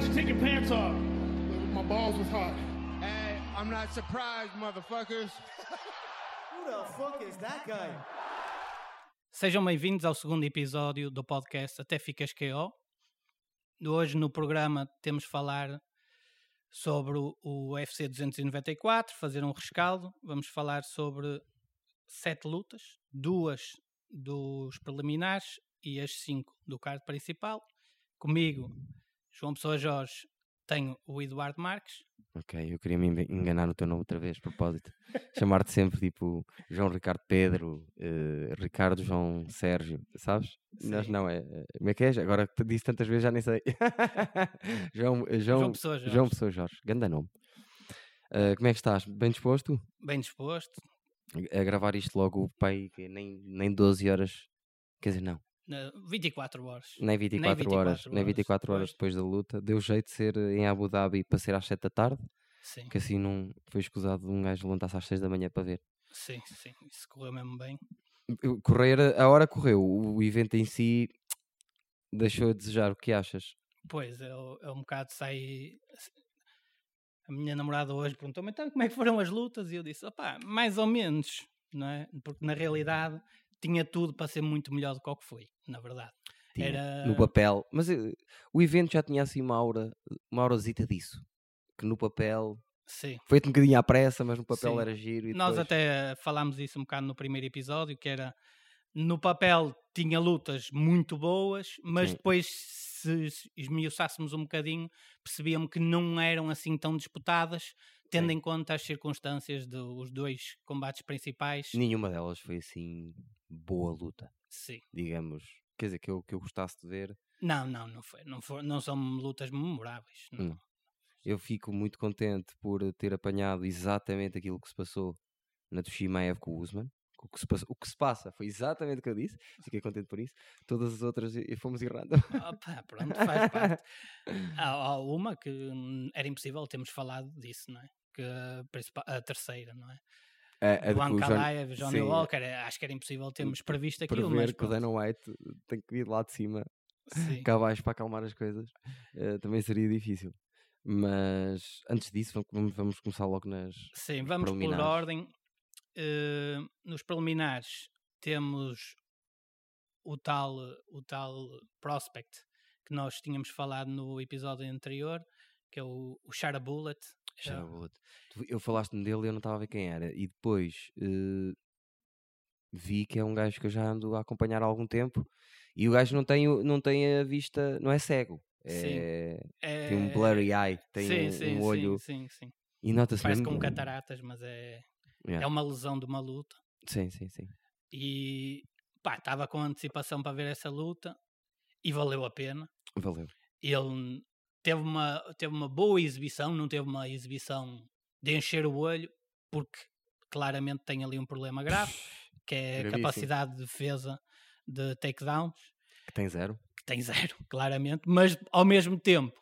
let you take your pants off. My balls was hot. Hey, I'm not surprised, motherfuckers. Who the fuck is that guy? Sejam bem-vindos ao segundo episódio do podcast Até Ficas KO. Hoje no programa temos falar sobre o- o UFC 294, fazer um rescaldo. Vamos falar sobre sete lutas, duas dos preliminares e as cinco do card principal. Comigo, João Pessoa Jorge, tenho o Eduardo Marques. Ok, eu queria me enga- enganar no teu nome outra vez, a propósito. Chamar-te sempre tipo João Ricardo Pedro, eh, Ricardo João Sérgio, sabes? Sim. não, é. é- Como é que és? Agora que te disse tantas vezes já nem sei. João, eh, João, João Pessoa Jorge. João Pessoa Jorge, ganda nome. Eh, como é que estás? Bem disposto? Bem disposto. A gravar isto logo, pai, que nem, nem 12 horas. Quer dizer, não, na- 24 horas. nem 24, horas. 24 Nem horas 24 horas depois da luta. Deu jeito de ser em Abu Dhabi para ser às 7 da tarde, Sim, que assim não foi escusado de um gajo levantar-se às 6 da manhã para ver. sim, sim. Isso correu mesmo bem. Correr, a hora correu. O evento em si deixou a desejar. O que achas? Pois, é, é um bocado sai. A minha namorada hoje perguntou-me então como é que foram as lutas e eu disse, opá, mais ou menos, não é? Porque na realidade tinha tudo para ser muito melhor do que o que foi, na verdade. Tinha, Era- No papel. Mas eh, o evento já tinha assim uma aura, uma aurazita disso. Que no papel. Sim. Foi-te um bocadinho à pressa, mas no papel Sim. era giro. E Nós depois- até falámos isso um bocado no primeiro episódio, que era no papel tinha lutas muito boas, mas Sim. depois se esmiuçássemos um bocadinho, percebíamos que não eram assim tão disputadas, tendo Sim. em conta as circunstâncias dos dois combates principais. Nenhuma delas foi assim boa luta, Sim. digamos. Quer dizer, que eu, que eu gostasse de ver. Não, não, não foi. Não, foi, não são lutas memoráveis. não. Hum. Eu fico muito contente por ter apanhado exatamente aquilo que se passou na Toshimaev com o Usman. O que, se passa, o que se passa foi exatamente o que eu disse. Fiquei contente por isso. Todas as outras eh, fomos errando. Opa, pronto, faz parte. Há, há uma que hum, era impossível termos falado disso, não é? Que a, a terceira, não é? Que o John- Ankalaev, Johnny sim, Walker, é- acho que era impossível termos previsto aquilo, mas ver que o Dana White tem que vir lá de cima sim. cá abaixo para acalmar as coisas. eh, também seria difícil. Mas antes disso, vamos, vamos começar logo nas. Sim, vamos por ordem. Eh, nos preliminares temos o tal, o tal prospect que nós tínhamos falado no episódio anterior, que é o, o Shara Bullet. É, Bullet. Tu- Eu falaste-me dele e eu não estava a ver quem era. E depois eh, vi que é um gajo que eu já ando a acompanhar há algum tempo. E o gajo não tem, não tem a vista, não é cego. É, tem um blurry eye, tem sim, um, sim, um olho. Sim, sim, sim. E nota-se Parece mesmo. com cataratas, mas é, Yeah. é uma lesão de uma luta. Sim, sim, sim. E pá, estava com antecipação para ver essa luta e valeu a pena. Valeu. Ele teve uma, teve uma boa exibição, não teve uma exibição de encher o olho, porque claramente tem ali um problema grave, que é a Gravíssimo. capacidade de defesa de takedowns, Que tem zero. que tem zero, claramente, mas ao mesmo tempo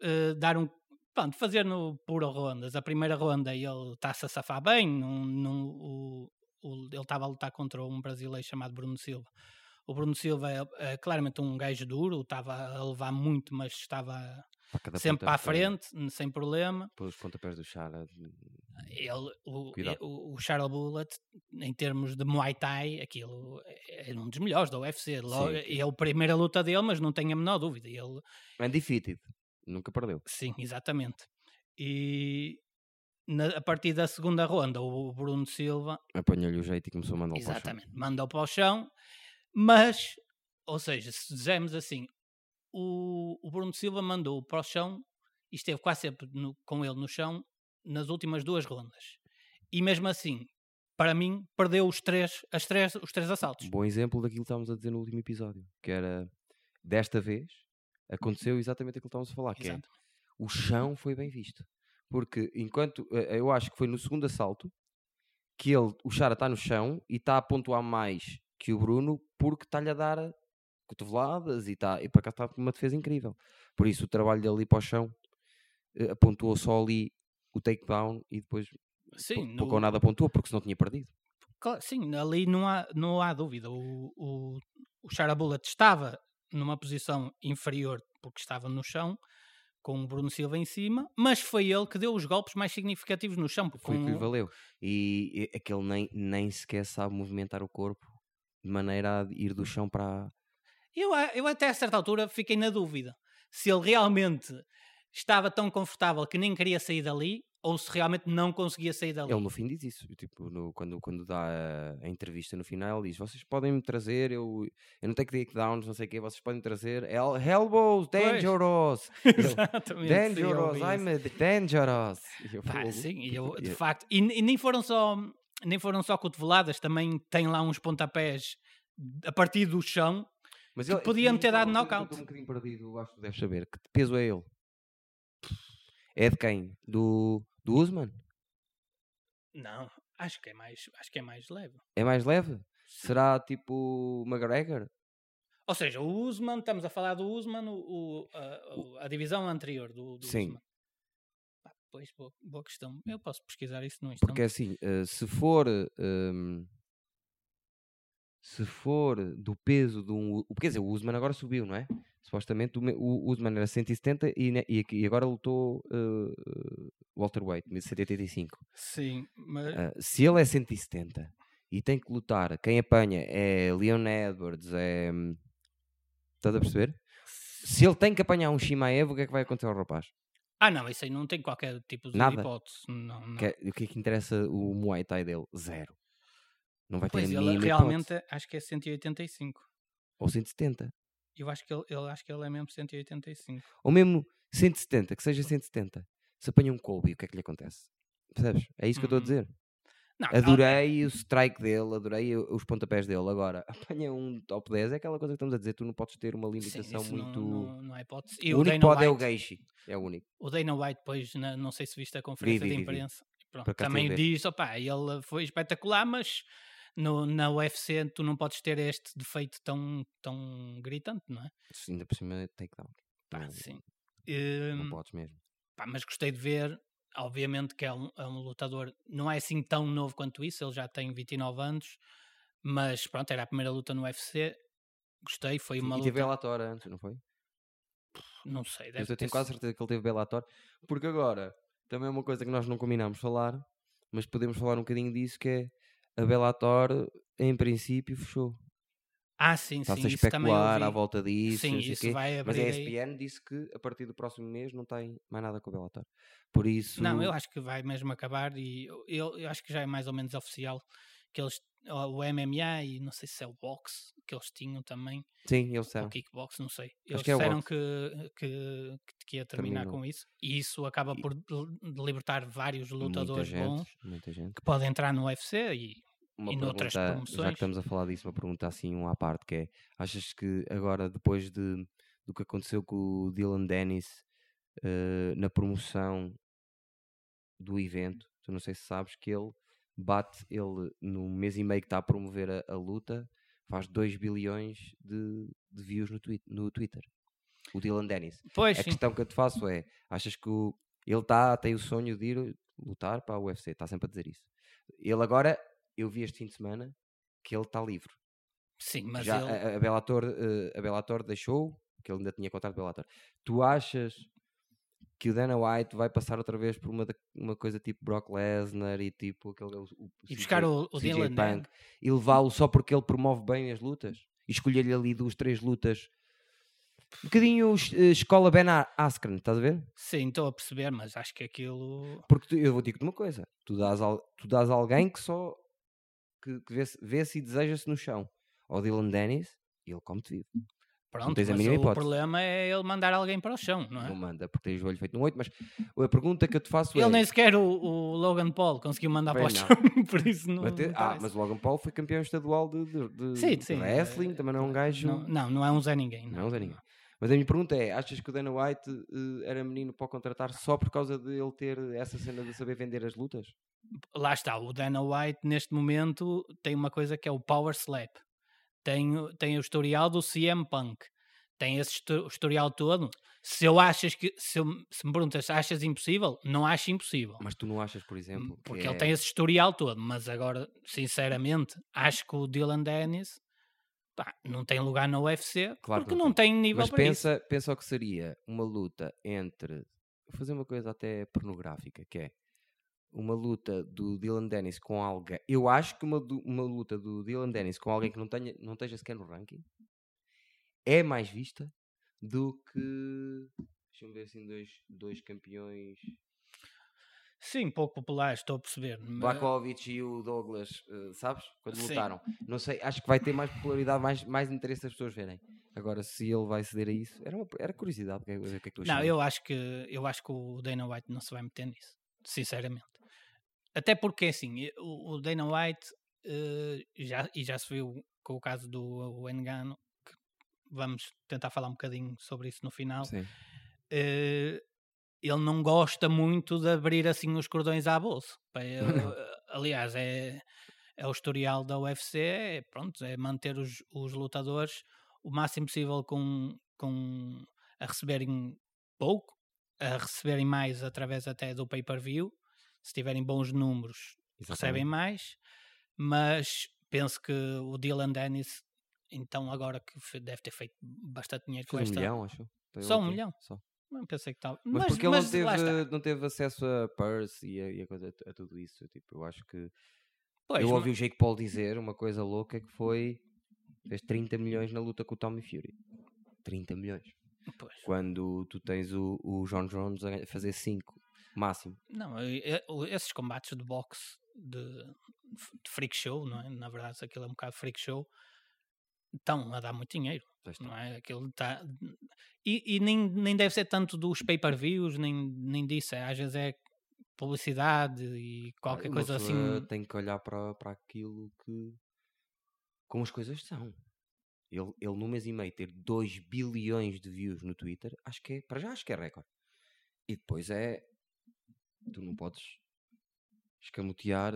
eh, dar um. Pronto, fazer no puro rondas. A primeira ronda ele está-se a safar bem, não, não, o, o- ele estava a lutar contra um brasileiro chamado Bruno Silva. O Bruno Silva é, é claramente um gajo duro, estava a levar muito, mas estava Para sempre para a frente, sem problema. Pelos pontapés do Chara. Ele, o, Cuidado. o, o Charles Bullet, em termos de Muay Thai, aquilo é um dos melhores da UFC. Logo, Sim. é a primeira luta dele, mas não tenho a menor dúvida. Ele, Undefeated. Nunca perdeu. sim, exatamente. E na- a partir da segunda ronda, o Bruno Silva Apanhou-lhe o jeito e começou a mandar o Exatamente, mandou para o chão, mas, ou seja, se dizermos assim, o, o Bruno Silva mandou para o chão e esteve quase sempre no- com ele no chão nas últimas duas rondas. E mesmo assim, para mim, perdeu os três, as três, os três assaltos. Bom exemplo daquilo que estávamos a dizer no último episódio. Que era, desta vez, aconteceu exatamente aquilo que estávamos a falar. Que é, o chão foi bem visto. Porque enquanto, eh, eu acho que foi no segundo assalto, que ele, o Chara está no chão e está a pontuar mais que o Bruno porque está-lhe a dar cotoveladas e, está, e para cá está uma defesa incrível. Por isso o trabalho dele ali para o chão eh, pontuou só ali o takedown e depois Sim, pou- pouco no- ou nada pontuou porque senão tinha perdido. Claro, sim, ali não há, não há dúvida. O, o, o Chara Bullet estava numa posição inferior porque estava no chão, com o Bruno Silva em cima, mas foi ele que deu os golpes mais significativos no chão. Foi o que lhe com- valeu. E é que ele nem, nem sequer sabe movimentar o corpo de maneira a ir do chão para. Eu, eu até a certa altura fiquei na dúvida se ele realmente estava tão confortável que nem queria sair dali ou se realmente não conseguia sair dali. Ele no fim diz isso. Tipo, no- quando, quando dá a, entrevista no final, diz: Vocês podem me trazer, eu, eu não tenho takedowns, não sei o quê, vocês podem me trazer. El, dangerous! Exatamente. sim, dangerous, vi I'm dangerous! E eu, Pá, sim, e eu, de facto. E, e nem foram só. Nem foram só cotoveladas, também tem lá uns pontapés a partir do chão. Mas que podia-me ter dado eu knockout. Estou um bocadinho perdido, acho que deves saber. Que peso é ele? É de quem? Do, do Usman? Não, acho que é mais, acho que é mais leve. É mais leve? Será tipo McGregor? Ou seja, o Usman, estamos a falar do Usman, o, o- a, a divisão anterior do, do Sim. Usman. Pois, boa, boa questão. Eu posso pesquisar isso no instante. Porque assim, eh, se for. ehm, se for do peso de um. Quer dizer, o Usman agora subiu, não é? Supostamente o, Usman era 170 e, ne- e, e agora lutou uh, Walter White, 185. Sim, mas Ah, se ele é 170 e tem que lutar, quem apanha é Leon Edwards, é. hum, Estás a perceber? Se ele tem que apanhar um Shimaev, o que é que vai acontecer ao rapaz? Ah, não, isso aí não tem qualquer tipo de Nada. hipótese. Não, não. Que o que é que interessa o Muay Thai dele? Zero. Não vai ter Pois a ele mínima realmente hipótese. acho que é 185. Ou 170. Eu acho que ele, ele- acho que ele é mesmo 185. Ou mesmo 170, que seja 170. Se apanha um Colby, o que é que lhe acontece? Percebes? É isso que eu estou a Uhum. dizer. Não, Adorei o strike dele, adorei os pontapés dele. Agora, apanha um top 10, é aquela coisa que estamos a dizer, tu não podes ter uma Sim, limitação não- muito. não, não há hipótese. E o o, único pode é o White, Geishi. É o único. o Dana White, depois, não sei se viste a conferência vi, de vi, vi. imprensa, pronto, também diz: opá, ele foi espetacular, mas no, na UFC tu não podes ter este defeito tão, tão gritante, não é? Se Ainda por cima, takedown. Pá, Não- sim. Não Hum, podes mesmo. pá, mas gostei de ver. Obviamente que é um, é um lutador, não é assim tão novo quanto isso, ele já tem 29 anos, mas pronto, era a primeira luta no UFC. Gostei, foi uma E luta. teve Bellator antes, não foi? Não sei, deve eu ter tenho quase certeza que ele teve Bellator. Porque agora, também é uma coisa que nós não combinámos falar, mas podemos falar um bocadinho disso, que é a Bellator, em princípio, fechou. Ah, sim, sim, Está-se a especular à volta disso, Sim, o isso vai Mas a abrir aí. ESPN disse que a partir do próximo mês não tem mais nada com o Bellator. Por isso... Não, eu acho que vai mesmo acabar e eu, eu, acho que já é mais ou menos oficial que eles, o MMA e não sei se é o boxe que eles tinham também, Sim, eles disseram. kickbox, não sei. Eles que é o disseram que, que, que ia terminar Terminou. com isso e isso acaba E- por libertar vários Muita lutadores gente, bons muita gente. que podem entrar no UFC e Uma E pergunta, já que estamos a falar disso, uma pergunta assim, um à parte, que é, achas que agora, depois de, do que aconteceu com o Dylan Dennis eh, na promoção do evento, tu não sei se sabes que ele bate, ele no mês e meio que está a promover a, a luta, faz 2 bilhões de, de views no, twi- no Twitter. O Dylan Dennis. pois A sim, questão que eu te faço é: achas que o- ele tá, tem o sonho de ir lutar para a UFC? Está sempre a dizer isso. Ele agora, eu vi este fim de semana que ele está livre. sim, mas Já ele, a, a Bellator, eh, a Bellator deixou, que ele ainda tinha contrato de Bellator. Tu achas que o Dana White vai passar outra vez por uma, uma coisa tipo Brock Lesnar e tipo aquele. O, o e buscar CJ o, o CJ Dylan né? Punk e levá-lo só porque ele promove bem as lutas? E escolher-lhe ali duas, três lutas. Um bocadinho eh, escola Ben Askren, estás a ver? Sim, estou a perceber, mas acho que aquilo Porque tu- eu vou dizer-te uma coisa: tu dás, al- tu dás alguém que só que, que vê-se vê-se e deseja-se no chão. Ao Dylan Dennis, e ele come-te vivo. Pronto, tens a mas mínima o hipótese. problema é ele mandar alguém para o chão, não é? Não manda, porque tem o joelho feito no 8. Mas a pergunta que eu te faço Ele é: nem sequer o, o Logan Paul conseguiu mandar para o Bem, chão, não. por isso não. mas te- não ah, mas o Logan Paul foi campeão estadual de, de, de- Sim, de sim, wrestling, eh, também não é um gajo. Não, não, não é um Zé Ninguém. Não é um Zé Ninguém. Mas a minha pergunta é: achas que o Dana White eh, era menino para o contratar só por causa de ele ter essa cena de saber vender as lutas? Lá está, o Dana White neste momento tem uma coisa que é o Power Slap. Tem, o- tem o historial do CM Punk. Tem esse histo- historial todo. Se eu achas que se, eu- se me perguntas, achas impossível? Não acho impossível. Mas tu não achas, por exemplo, que Porque é- ele tem esse historial todo, mas agora, sinceramente, acho que o Dylan Dennis pá, não tem lugar na UFC Claro que porque não não tem nível Mas para isso. pensa, pensa o que seria uma luta entre. Vou fazer uma coisa até pornográfica, que é uma luta do Dylan Dennis com alguém. Eu acho que uma, uma luta do Dylan Dennis com alguém que não, tenha, não esteja sequer no ranking é mais vista do que. Deixa-me ver assim, dois, dois campeões. Sim, pouco popular, estou a perceber. mas- Blakovic e o Douglas, eh, sabes? Quando Sim. lutaram. Não sei, acho que vai ter mais popularidade, mais, mais interesse das pessoas verem. Agora, se ele vai ceder a isso, era, uma, era curiosidade. O que, é- que tu Não, eu acho que eu acho que o Dana White não se vai meter nisso, sinceramente. Até porque assim, e- o, o Dana White eh, já, e já se viu com o caso do Engano, que vamos tentar falar um bocadinho sobre isso no final. Eh, ele não gosta muito de abrir assim os cordões à bolsa. Aliás, é, é o historial da UFC, é, pronto, é manter os, os lutadores o máximo possível com, com a receberem pouco, a receberem mais através até do pay-per-view. Se tiverem bons números, recebem Exatamente. mais, mas penso que o Dylan Dennis, então agora que deve ter feito bastante dinheiro com um esta. milhão, acho. Só um milhão? Só. Não pensei que estava. Mas, porque ele não teve, não teve acesso a purse e a, e a coisa, a tudo isso. Tipo, eu acho que. Pois, eu ouvi o Jake Paul dizer uma coisa louca que foi. Fez 30 milhões na luta com o Tommy Fury. 30 milhões. pois. Quando tu tens o, o John Jones a fazer 5 máximo. Não, esses combates de boxe de, de freak show, não é? Na verdade, aquilo é um bocado freak show, estão a dar muito dinheiro, não tá. é? Aquilo está. E, e nem, nem deve ser tanto dos pay-per-views, nem, nem disso, é, às vezes é publicidade e qualquer coisa assim. Tem que olhar para, para aquilo que. Como as coisas são. Ele, ele no mês e meio ter 2 bilhões de views no Twitter, acho que é. Para já acho que é recorde. E depois é. Tu não podes escamotear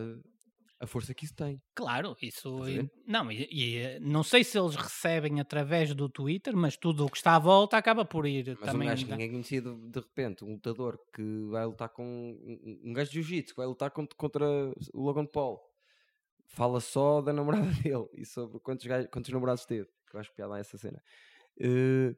a força que isso tem. Claro, isso. E- não, e, e, eh, não sei se eles recebem através do Twitter, mas tudo o que está à volta acaba por ir Mas também. um gajo que ninguém conhecia de, de repente, um lutador que vai lutar com. Um, um gajo de jiu-jitsu que vai lutar contra, contra o Logan Paul. Fala só da namorada dele e sobre quantos, gajos, quantos namorados teve. Que eu acho piada essa cena. Eh,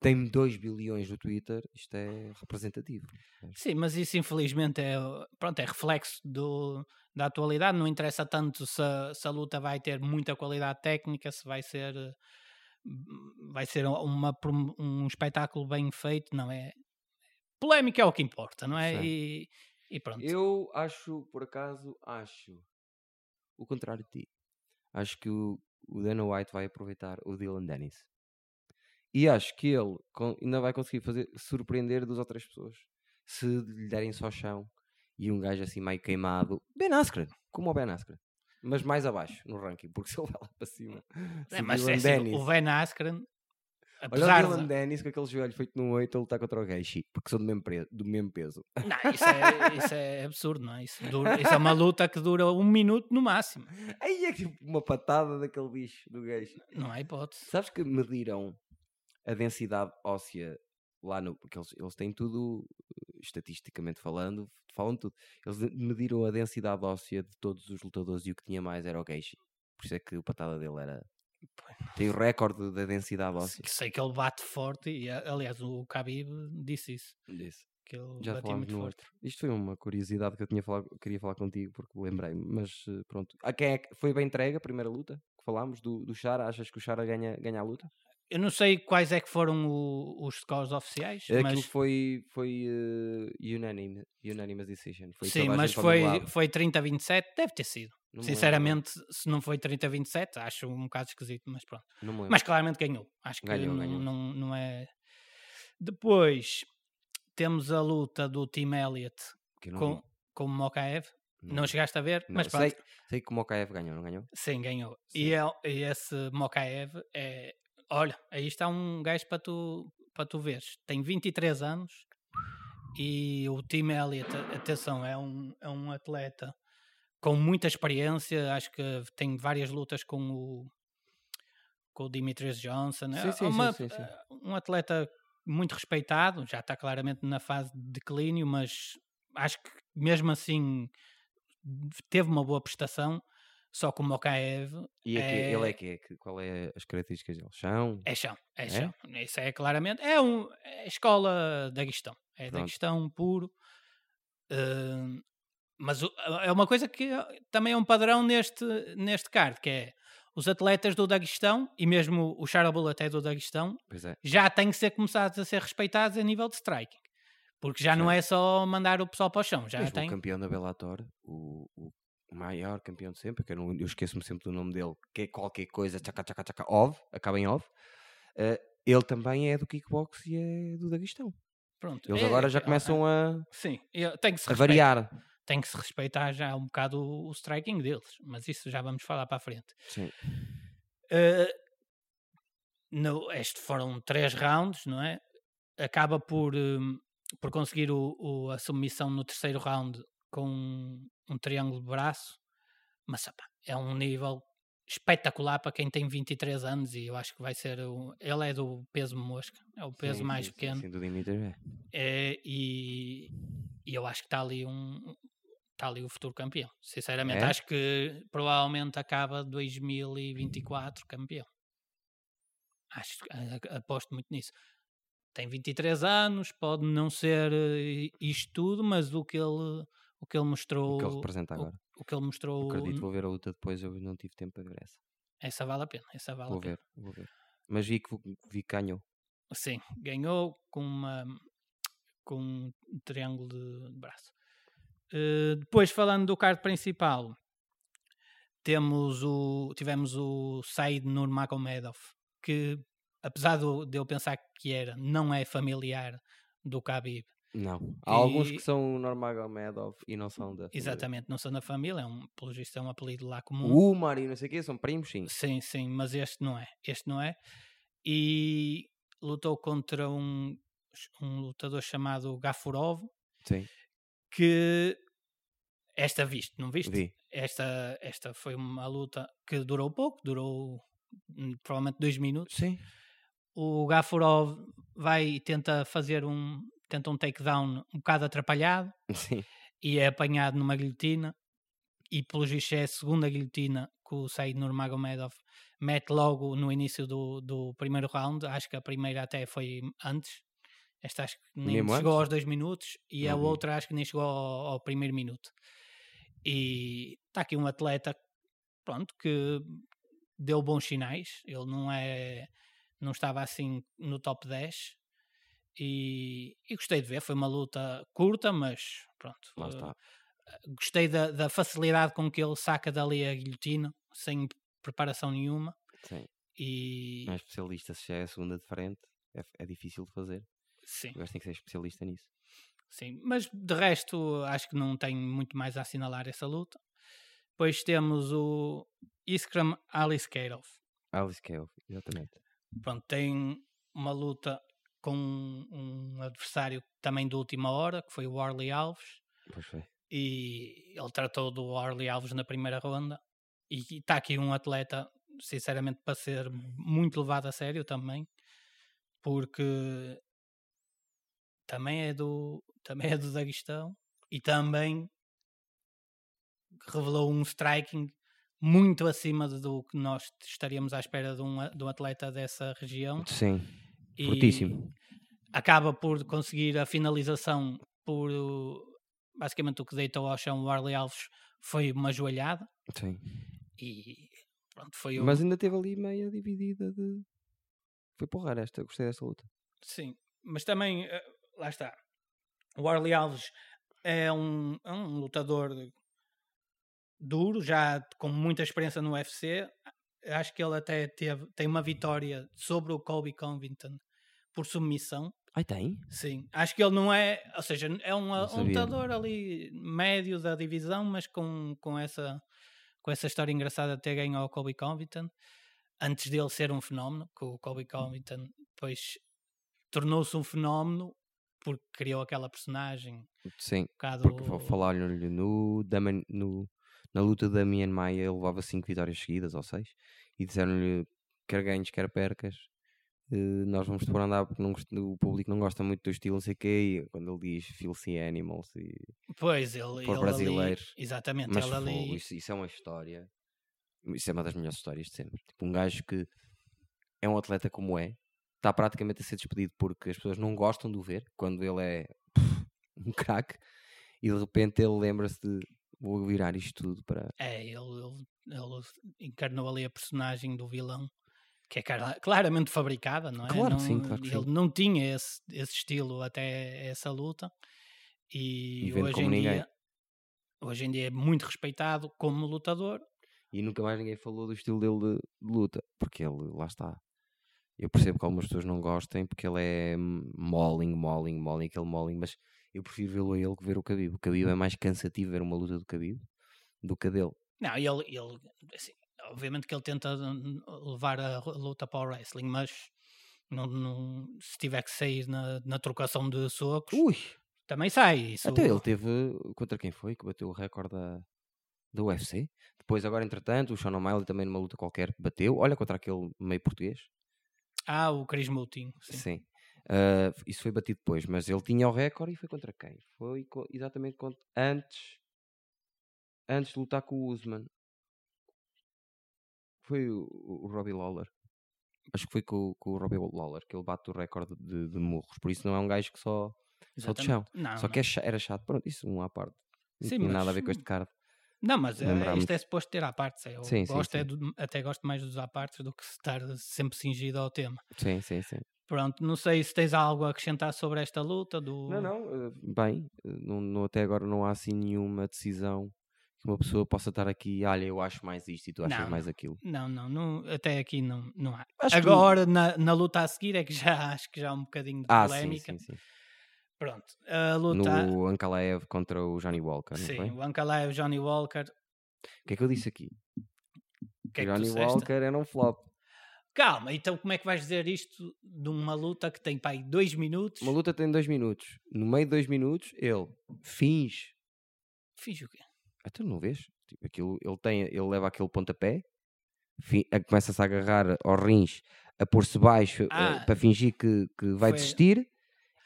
tem 2 bilhões no Twitter, isto é representativo. Sim, mas isso infelizmente é, pronto, é reflexo do, da atualidade. Não interessa tanto se a, se a luta vai ter muita qualidade técnica, se vai ser, eh, vai ser uma, um espetáculo bem feito. Não é. Polémica é o que importa, não é? E, e pronto. Eu acho, por acaso, acho o contrário de ti. Acho que o, o Dana White vai aproveitar o Dylan Dennis. E acho que ele ainda vai conseguir fazer surpreender duas ou três pessoas. Se lhe derem só chão e um gajo assim meio queimado. Ben Askren, como o Ben Askren. Mas mais abaixo no ranking, porque se ele vai lá para cima. É, o mas é assim, o Ben Askren, Olha o apesar Dylan de... Dennis com aquele joelho feito num 8 a lutar contra o Gaethje, porque são do mesmo, pre- do mesmo peso. Não, isso é, isso é absurdo, não é? Isso, dura- isso é uma luta que dura um minuto no máximo. Aí é tipo uma patada daquele bicho do Gaethje. Não há hipótese. Sabes que mediram a densidade óssea lá no. Porque eles, eles têm tudo, eh, estatisticamente falando, falam tudo. Eles mediram a densidade óssea de todos os lutadores e o que tinha mais era o Gaethje. Por isso é que o patada dele era. Tem o recorde da densidade óssea. Sei que ele bate forte e, a- aliás, o Khabib disse isso. Disse. Que ele Já batia muito forte. outro. Isto foi uma curiosidade que eu tinha falado, queria falar contigo porque lembrei-me. Mas eh, pronto. A quem é que foi bem entregue a primeira luta falámos do, do Chara? Achas que o Chara ganha, ganha a luta? Eu não sei quais é que foram o- os scores oficiais, Aquilo mas, foi, foi eh, unanime, unanimous decision. Foi sim, mas foi, foi 30-27, deve ter sido. Não Sinceramente, se não foi 30-27, acho um bocado esquisito, mas pronto. Mas claramente ganhou. Acho que Ganhou, não, ganhou. Não, não é. Depois temos a luta do Team Elliott com, vi. com o Mokaev. Não Não chegaste a ver, Não, mas pronto. sei, sei que o Mokaev ganhou, não ganhou? Sim, ganhou. Sim. E, el- e esse Mokaev é. Olha, aí está um gajo para tu, para tu veres. Tem 23 anos e o Tim Elliott, atenção, é um, é um atleta com muita experiência. Acho que tem várias lutas com o, com o Dimitrios Johnson. Sim, É sim, uma- sim, sim, sim. Um atleta muito respeitado, já está claramente na fase de declínio, mas acho que mesmo assim teve uma boa prestação. Só que o Mokaev E que, É- ele é que é que qual é as características dele? Chão? é chão, é, É? chão. Isso é claramente. É, um, é escola da Guistão. É da Pronto. Guistão puro. Hum, mas o- é uma coisa que também é um padrão neste, neste card, que é os atletas do Daguestão, e mesmo o Charabul até do Daguestão, é. já têm que ser começados a ser respeitados a nível de striking. Porque já não Sim. é só mandar o pessoal para o chão, já Mesmo tem. o campeão da Bellator, o, o maior campeão de sempre, que eu, não- eu esqueço-me sempre do nome dele, que é qualquer coisa, tchaca, tchaca, tchaca, ov, acaba em ov. eh, ele também é do kickbox e é do Daguestão. Pronto. Eles É- agora já é- começam a, Sim, é- tem que se a variar. Tem que se respeitar já um bocado o, o striking deles, mas isso já vamos falar para a frente. Sim. Uh, no, este foram três rounds, não é? Acaba por, um, por conseguir o, o- a submissão no terceiro round com um, um triângulo de braço, mas opá, é um nível espetacular para quem tem 23 anos e eu acho que vai ser. O, ele é do peso mosca, é o peso Sim, mais sim, pequeno. Sim, do Dimitri é. É, e, e eu acho que está ali um está ali o futuro campeão. Sinceramente, É? acho que provavelmente acaba 2024 campeão. Acho aposto muito nisso. Tem 23 anos, pode não ser eh, isto tudo, mas o que ele o que ele mostrou, O que ele representa agora. o que ele mostrou, Acredito, vou ver a luta depois, eu não tive tempo para ver essa. essa vale a pena, essa vale Vou a pena. ver, vou ver. Mas vi que, vi que ganhou. Sim, ganhou com uma com um triângulo de, braço. Eh, depois falando do card principal, temos o tivemos o Said Nurmagomedov, que apesar do- de eu pensar que era, não é familiar do Khabib. Não. Há alguns E- que são Normagomedov e não são da. família. Exatamente, não são da família, é um, pelo visto é um apelido lá comum. O Umar e não sei o quê, são primos, sim. Sim, sim, mas este não é. Este não é. E lutou contra um, um lutador chamado Gafurov, Sim, que esta viste, não viste? vi. Esta, esta foi uma luta que durou pouco, durou hum, provavelmente dois minutos. Sim. O Gafurov vai e tenta fazer um, tenta um takedown um bocado atrapalhado Sim. e é apanhado numa guilhotina e pelo visto é a segunda guilhotina que o Said Nurmagomedov mete logo no início do, do primeiro round, acho que a primeira até foi antes esta acho que nem Mesmo chegou antes? aos dois minutos e a Não vi. outra acho que nem chegou ao, ao primeiro minuto e está aqui um atleta pronto, que deu bons sinais, ele não é não estava assim no top 10 e, e gostei de ver, foi uma luta curta, mas pronto, Lá eh, está. gostei da, da facilidade com que ele saca dali a guilhotina, sem preparação nenhuma. Sim. E Não é especialista, se já é a segunda de frente, é, é difícil de fazer. sim, O gajo tem que ser especialista nisso. sim. Mas de resto, acho que não tem muito mais a assinalar essa luta. Depois temos o Iskram Aliskerov. Alice Kale, exatamente. Pronto, tem uma luta com um adversário também de última hora, que foi o Warley Alves. Pois foi. e ele tratou do Orly Alves na primeira ronda e está aqui um atleta sinceramente para ser muito levado a sério também porque também é do também é do Daguestão e também revelou um striking muito acima do que nós estaríamos à espera de um, de um atleta dessa região Sim. e Fortíssimo. acaba por conseguir a finalização por basicamente o que deitou ao chão o Arley Alves foi uma joelhada Sim. e pronto, foi o Mas ainda teve ali meia dividida de. Foi porrar esta, gostei desta luta. sim, mas também eh, lá está o Arley Alves é um, é um lutador duro, já com muita experiência no UFC acho que ele até teve, tem uma vitória sobre o Colby Covington por submissão Ai, tem? Sim, acho que ele não é, ou seja, é um, um lutador ali médio da divisão, mas com, com, essa, com essa história engraçada de ter ganho ao Colby Covington, antes dele ser um fenómeno, que o Colby Covington depois tornou-se um fenómeno porque criou aquela personagem um Sim. bocado... Porque fa- falaram-lhe no, no, na luta da Mien Maia, ele levava 5 vitórias seguidas ou 6 e disseram-lhe quer ganhes, quer percas. eh, nós vamos te pôr a andar porque não o público não gosta muito do estilo, não sei o quê. E quando ele diz Filthy Animals, e, Pois, ele, for ele brasileiro. ali... Exatamente, mas ele ali... isso, isso é uma história. Isso é uma das melhores histórias de sempre. Tipo, um gajo que é um atleta como é, está praticamente a ser despedido porque as pessoas não gostam de o ver quando ele é pff, um craque e de repente ele lembra-se de vou virar isto tudo para. É, ele, ele, ele encarnou ali a personagem do vilão, que é claramente fabricada, não é? Claro não, sim, claro ele sim. não tinha esse, esse estilo até essa luta e, E hoje em ninguém. dia hoje em dia é muito respeitado como lutador. E nunca mais ninguém falou do estilo dele de, de luta, porque ele, lá está. Eu percebo que algumas pessoas não gostem porque ele é molling, molling, molling, aquele molling, mas eu prefiro vê-lo a ele que ver o Khabib. O Khabib é mais cansativo ver uma luta do Khabib do que a dele. Não, ele, ele assim, obviamente que ele tenta hum, levar a luta para o wrestling, mas não, não- se tiver que sair na, na trocação de socos, Ui! também sai. Isso, Até ele teve. Contra quem foi que bateu o recorde da, da UFC? Depois, agora, entretanto, o Sean O'Malley também numa luta qualquer bateu. Olha contra aquele meio português. Ah, o Cris Moutinho. Sim. Sim. Ah, isso foi batido depois, mas ele tinha o recorde e foi contra quem? Foi co- exatamente contra, antes, antes de lutar com o Usman. Foi o, o, o Robbie Lawler. Acho que foi com, o- com o Robbie Lawler que ele bate o recorde de, de murros. Por isso não é um gajo que só, só de chão. Não, Só não. que é era chato. Pronto, isso um à parte. Não Sim, tinha nada a ver com este card. Não, mas eh, Lembramos. isto é suposto ter à parte. Eu Sim, sim, gosto é sim. do- até gosto mais dos à partes do que estar sempre cingido ao tema. Sim, sim, sim. Pronto, não sei se tens algo a acrescentar sobre esta luta do. Não, não, eh, bem, eh, não, não- até agora não há assim nenhuma decisão que uma pessoa possa estar aqui, olha, eu acho mais isto e tu achas Não, mais aquilo. Não, não, não, até aqui não, não há. Acho que- Agora, na, na luta a seguir, é que já acho que já há um bocadinho de Ah, sim, polémica. sim, sim. Pronto, a luta. No Ankalaev contra o Johnny Walker, não Sim, foi? o Ankalaev, Johnny Walker. O que é que eu disse aqui? Que é que Johnny? Walker era um flop. Calma, então como é que vais dizer isto de uma luta que tem aí dois minutos? Uma luta tem dois minutos. No meio de dois minutos, ele finge. Finge o quê? Ah, tu não vês? Tipo, aquilo, ele, tem, ele leva aquele pontapé, começa-se a agarrar aos rins, a pôr-se baixo eh, Ah. para fingir que, que vai Foi- desistir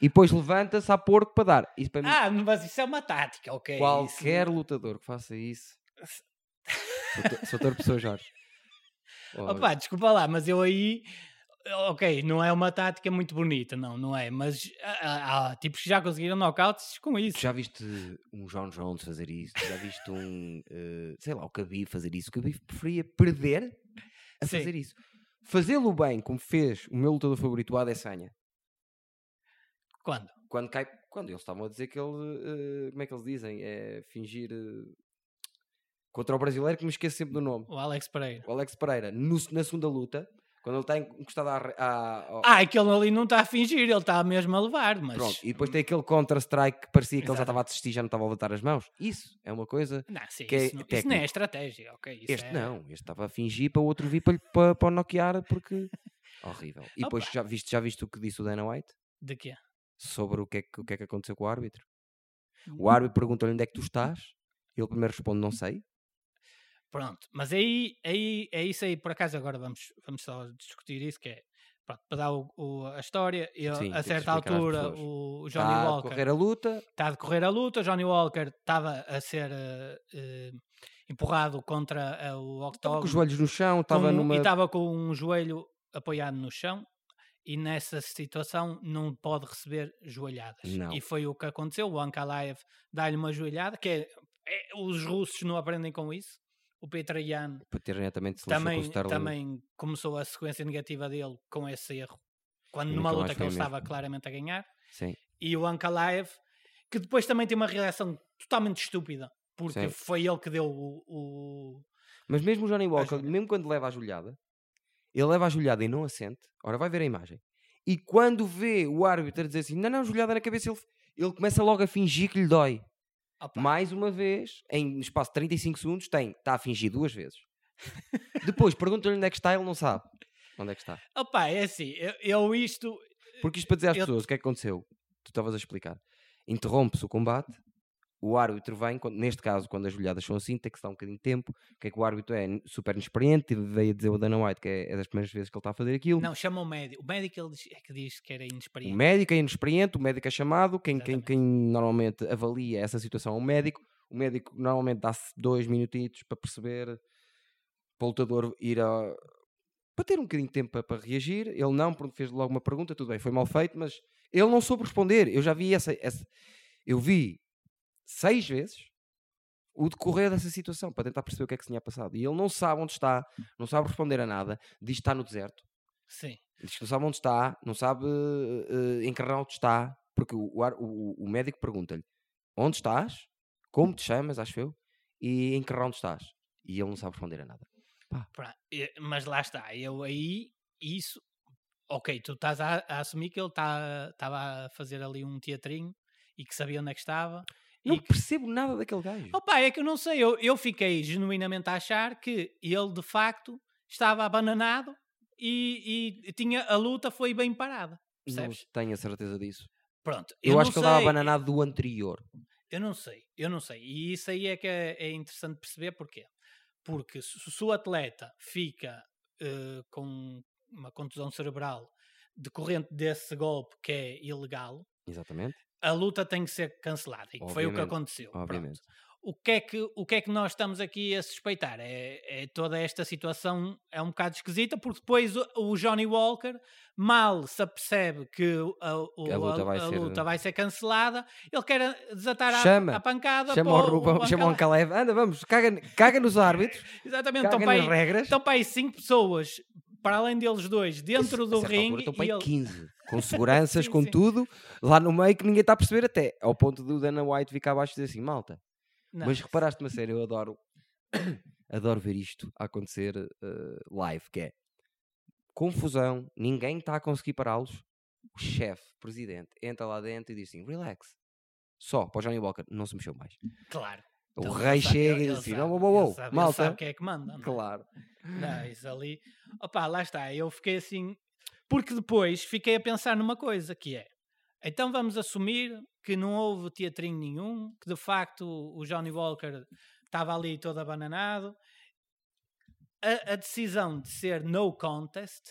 e depois levanta-se a porco para dar. Isso para mim, Ah, mas isso é uma tática, ok. qualquer Isso... lutador que faça isso. Sou to- Sou torpe pessoa Jorge. Opa, desculpa lá, mas eu aí. Ok, não é uma tática muito bonita, não, não é? Mas há, há tipos que já conseguiram knockouts com isso. Já viste um John Jones fazer isso? Já viste um, eh, sei lá, o Khabib fazer isso? O Khabib preferia perder a Sim. fazer isso. Fazê-lo bem, como fez o meu lutador favorito, o Adesanya, Quando? quando cai, quando eles estavam a dizer que ele, eh, como é que eles dizem? É fingir eh, contra o brasileiro que me esqueço sempre do nome. O Alex Pereira. O Alex Pereira, no- na segunda luta, quando ele está encostado à, à- ao- Ah, aquele ali não está a fingir, ele está mesmo a levar, mas. Pronto, e depois tem aquele contra-strike que parecia que ele já Exato. estava a desistir, já não estava a levantar as mãos. Isso é uma coisa Não, sim, que é isso, não, isso não é estratégia, ok? Isso Este é... não, este estava a fingir para o outro vir para, para, para o noquear porque. Horrível. E depois Opa. já viste, já viste o que disse o Dana White De quê? sobre o que é que, o que, é que aconteceu com o árbitro? Hum. O árbitro pergunta-lhe onde é que tu estás, ele primeiro responde não sei. Pronto, mas aí, aí é isso aí, por acaso agora vamos, vamos só discutir isso, que é pronto, para dar o, o- a história, eu, Sim, a certa às altura o Johnny Está a Walker correr a luta, está a decorrer a luta, Johnny Walker estava a ser eh, eh, empurrado contra eh, o estava com octógono os joelhos no chão, estava numa. e estava com um joelho apoiado no chão e nessa situação não pode receber joelhadas. Não. E foi o que aconteceu, o Ankalaev dá-lhe uma joelhada, que é, é- os russos não aprendem com isso. O Petr Yan Para ter diretamente se lixou com o também, Sterling. também começou a sequência negativa dele com esse erro. Quando E numa nunca luta que ele foi a estava claramente a ganhar. Sim. E o Ankalaev, que depois também tem uma reação totalmente estúpida. Porque Sim. foi ele que deu o- o, Mas mesmo o Johnny Walker, mesmo quando leva a joelhada, ele leva a joelhada e não assente. Ora, vai ver a imagem. E quando vê o árbitro dizer assim, não, não, joelhada na cabeça, ele, ele começa logo a fingir que lhe dói. Opa, Mais uma vez, em espaço de 35 segundos, tem, está a fingir duas vezes. Depois, pergunta-lhe onde é que está, ele não sabe. Onde é que está? Opa, é assim, eu, eu isto. Porque isto para dizer às Eu- pessoas o que é que aconteceu, tu estavas a explicar. Interrompe-se o combate, o árbitro vem, neste caso, quando as joelhadas são assim, tem que se dar um bocadinho de tempo. O que é que o árbitro é? Super inexperiente, veio a dizer o Dana White que é, é das primeiras vezes que ele está a fazer aquilo. Não, chama o médico. O médico ele diz- é que diz que era O inexperiente. médico é inexperiente, o médico é chamado, quem, quem, quem normalmente avalia essa situação é o médico. O médico normalmente dá-se dois minutitos para perceber, para o lutador ir a. para ter um bocadinho de tempo para, para reagir. Ele não, porque fez logo uma pergunta, tudo bem, foi mal feito, mas ele não soube responder. Eu já vi essa. essa eu vi seis vezes o decorrer dessa situação para tentar perceber o que é que se tinha passado. E ele não sabe onde está, não sabe responder a nada, diz que está no deserto. Sim. Diz que não sabe onde está, não sabe uh, em que route está, porque o, o, o- médico pergunta-lhe onde estás, como te chamas, acho eu, e em que round estás. E ele não sabe responder a nada. E- Mas lá está, eu aí, isso, ok, tu estás a, a assumir que ele estava a fazer ali um teatrinho e que sabia onde é que estava. Não que, percebo nada daquele gajo. opa, é que eu não sei, eu, eu fiquei genuinamente a achar que ele de facto estava abananado e, e tinha, a luta foi bem parada. não Percebes? tenho a certeza disso. Pronto, Eu, eu, acho não que ele estava sei, bananado do anterior. Eu não sei, eu não sei. E isso aí é que é, é interessante perceber porquê. Porque se, o atleta fica eh, com uma contusão cerebral decorrente desse golpe que é ilegal, Exatamente. a luta tem que ser cancelada. E foi o que Obviamente, aconteceu. Pronto. Obviamente. O que, é que, o que é que nós estamos aqui a suspeitar? É, é toda esta situação é um bocado esquisita, porque depois o, o Johnny Walker mal se apercebe que o- a, o- a luta vai a ser- luta vai ser cancelada, ele quer desatar a- Chama. a, pancada Chama para o, Ruben, chama o. Ankalaev. Anda, vamos, caga, caga nos árbitros, Exatamente, caga estão para, aí, regras. estão para aí cinco pessoas, para além deles dois, dentro A do ringue. Estão para aí ele- 15, com seguranças, Sim, com sim. tudo, lá no meio que ninguém está a perceber até, ao ponto do Dana White ficar abaixo e dizer assim, malta, Não, mas reparaste uma série, eu adoro, adoro ver isto a acontecer eh, live, que é confusão, ninguém está a conseguir pará-los, o chefe, presidente, entra lá dentro e diz assim, relax, só, para o Johnny Walker, não se mexeu mais. Claro. O Então, rei chega e diz assim, uou, uou, ele sabe- malta, sabe quem é que manda. não é? claro. Não, isso ali. Opa, lá está. Eu fiquei assim. Porque depois fiquei a pensar numa coisa que é. Então vamos assumir que não houve teatrinho nenhum, que de facto o Johnny Walker estava ali todo abananado. A, a decisão de ser no contest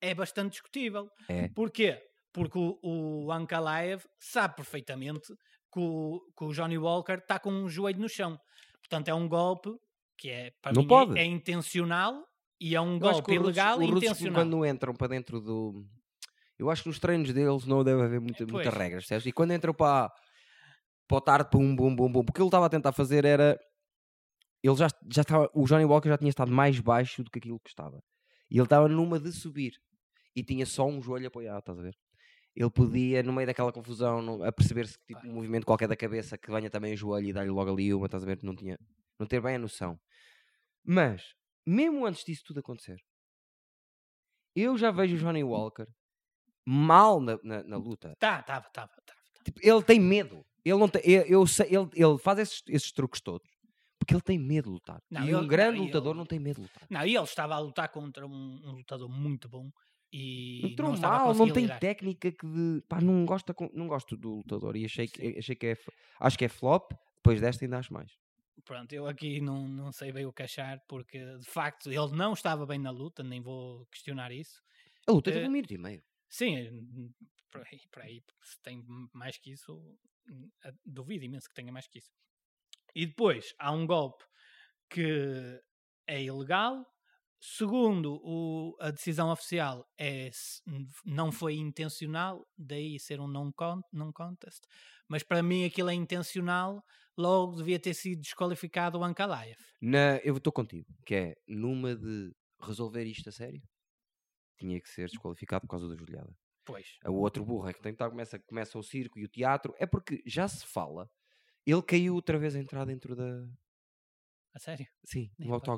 é bastante discutível. É. Porquê? Porque o, o Ankalaev sabe perfeitamente que o, que o Johnny Walker está com um joelho no chão. Portanto, é um golpe que é, para Não mim, é- pode. é intencional e é um Eu golpe ilegal o e Russo, intencional. quando entram para dentro do. Eu acho que nos treinos deles não deve haver muita, Pois. muitas regras? E quando entram para, para o tarde, pum, bum, bum, bum, porque ele estava a tentar fazer era. Ele já, já estava. O Johnny Walker já tinha estado mais baixo do que aquilo que estava. E ele estava numa de subir. E tinha só um joelho apoiado, estás a ver? Ele podia, no meio daquela confusão, a perceber-se que tipo, um movimento qualquer da cabeça que venha também o joelho e dar-lhe logo ali uma, estás a ver? Não tinha. Não ter bem a noção. Mas, mesmo antes disso tudo acontecer, eu já vejo o Johnny Walker mal na, na, na luta. Tá, tava, tava, tava. Tipo, ele tem medo. Ele, não tem, eu, eu sei- ele, ele faz esses, esses truques todos porque ele tem medo de lutar. Não, e ele- um grande não, lutador ele- não tem medo de lutar. Não, e ele estava a lutar contra um, um lutador muito bom e Entrou não mal, não tem técnica que de, pá, não, gosta, não gosto do lutador e achei que, achei que é, acho que é flop. Depois desta ainda acho mais. Pronto, eu aqui não, não sei bem o que achar porque de facto ele não estava bem na luta, nem vou questionar isso. A luta teve Eh, um minuto e meio. Sim, eh, por aí, por aí, se tem mais que isso, duvido imenso que tenha mais que isso. E depois há um golpe que é ilegal. Segundo o- a decisão oficial, é, não foi intencional, daí ser um non, con, non contest. Mas para mim aquilo é intencional, logo devia ter sido desqualificado o Ankalaev. Na, eu estou contigo, que é numa de resolver isto a sério, tinha que ser desqualificado por causa da joelhada. Pois, O outro burro é que tem que estar, começa, começa o circo e o teatro, é porque já se fala, ele caiu outra vez a entrar dentro da. a sério? Sim, Nem no reparei.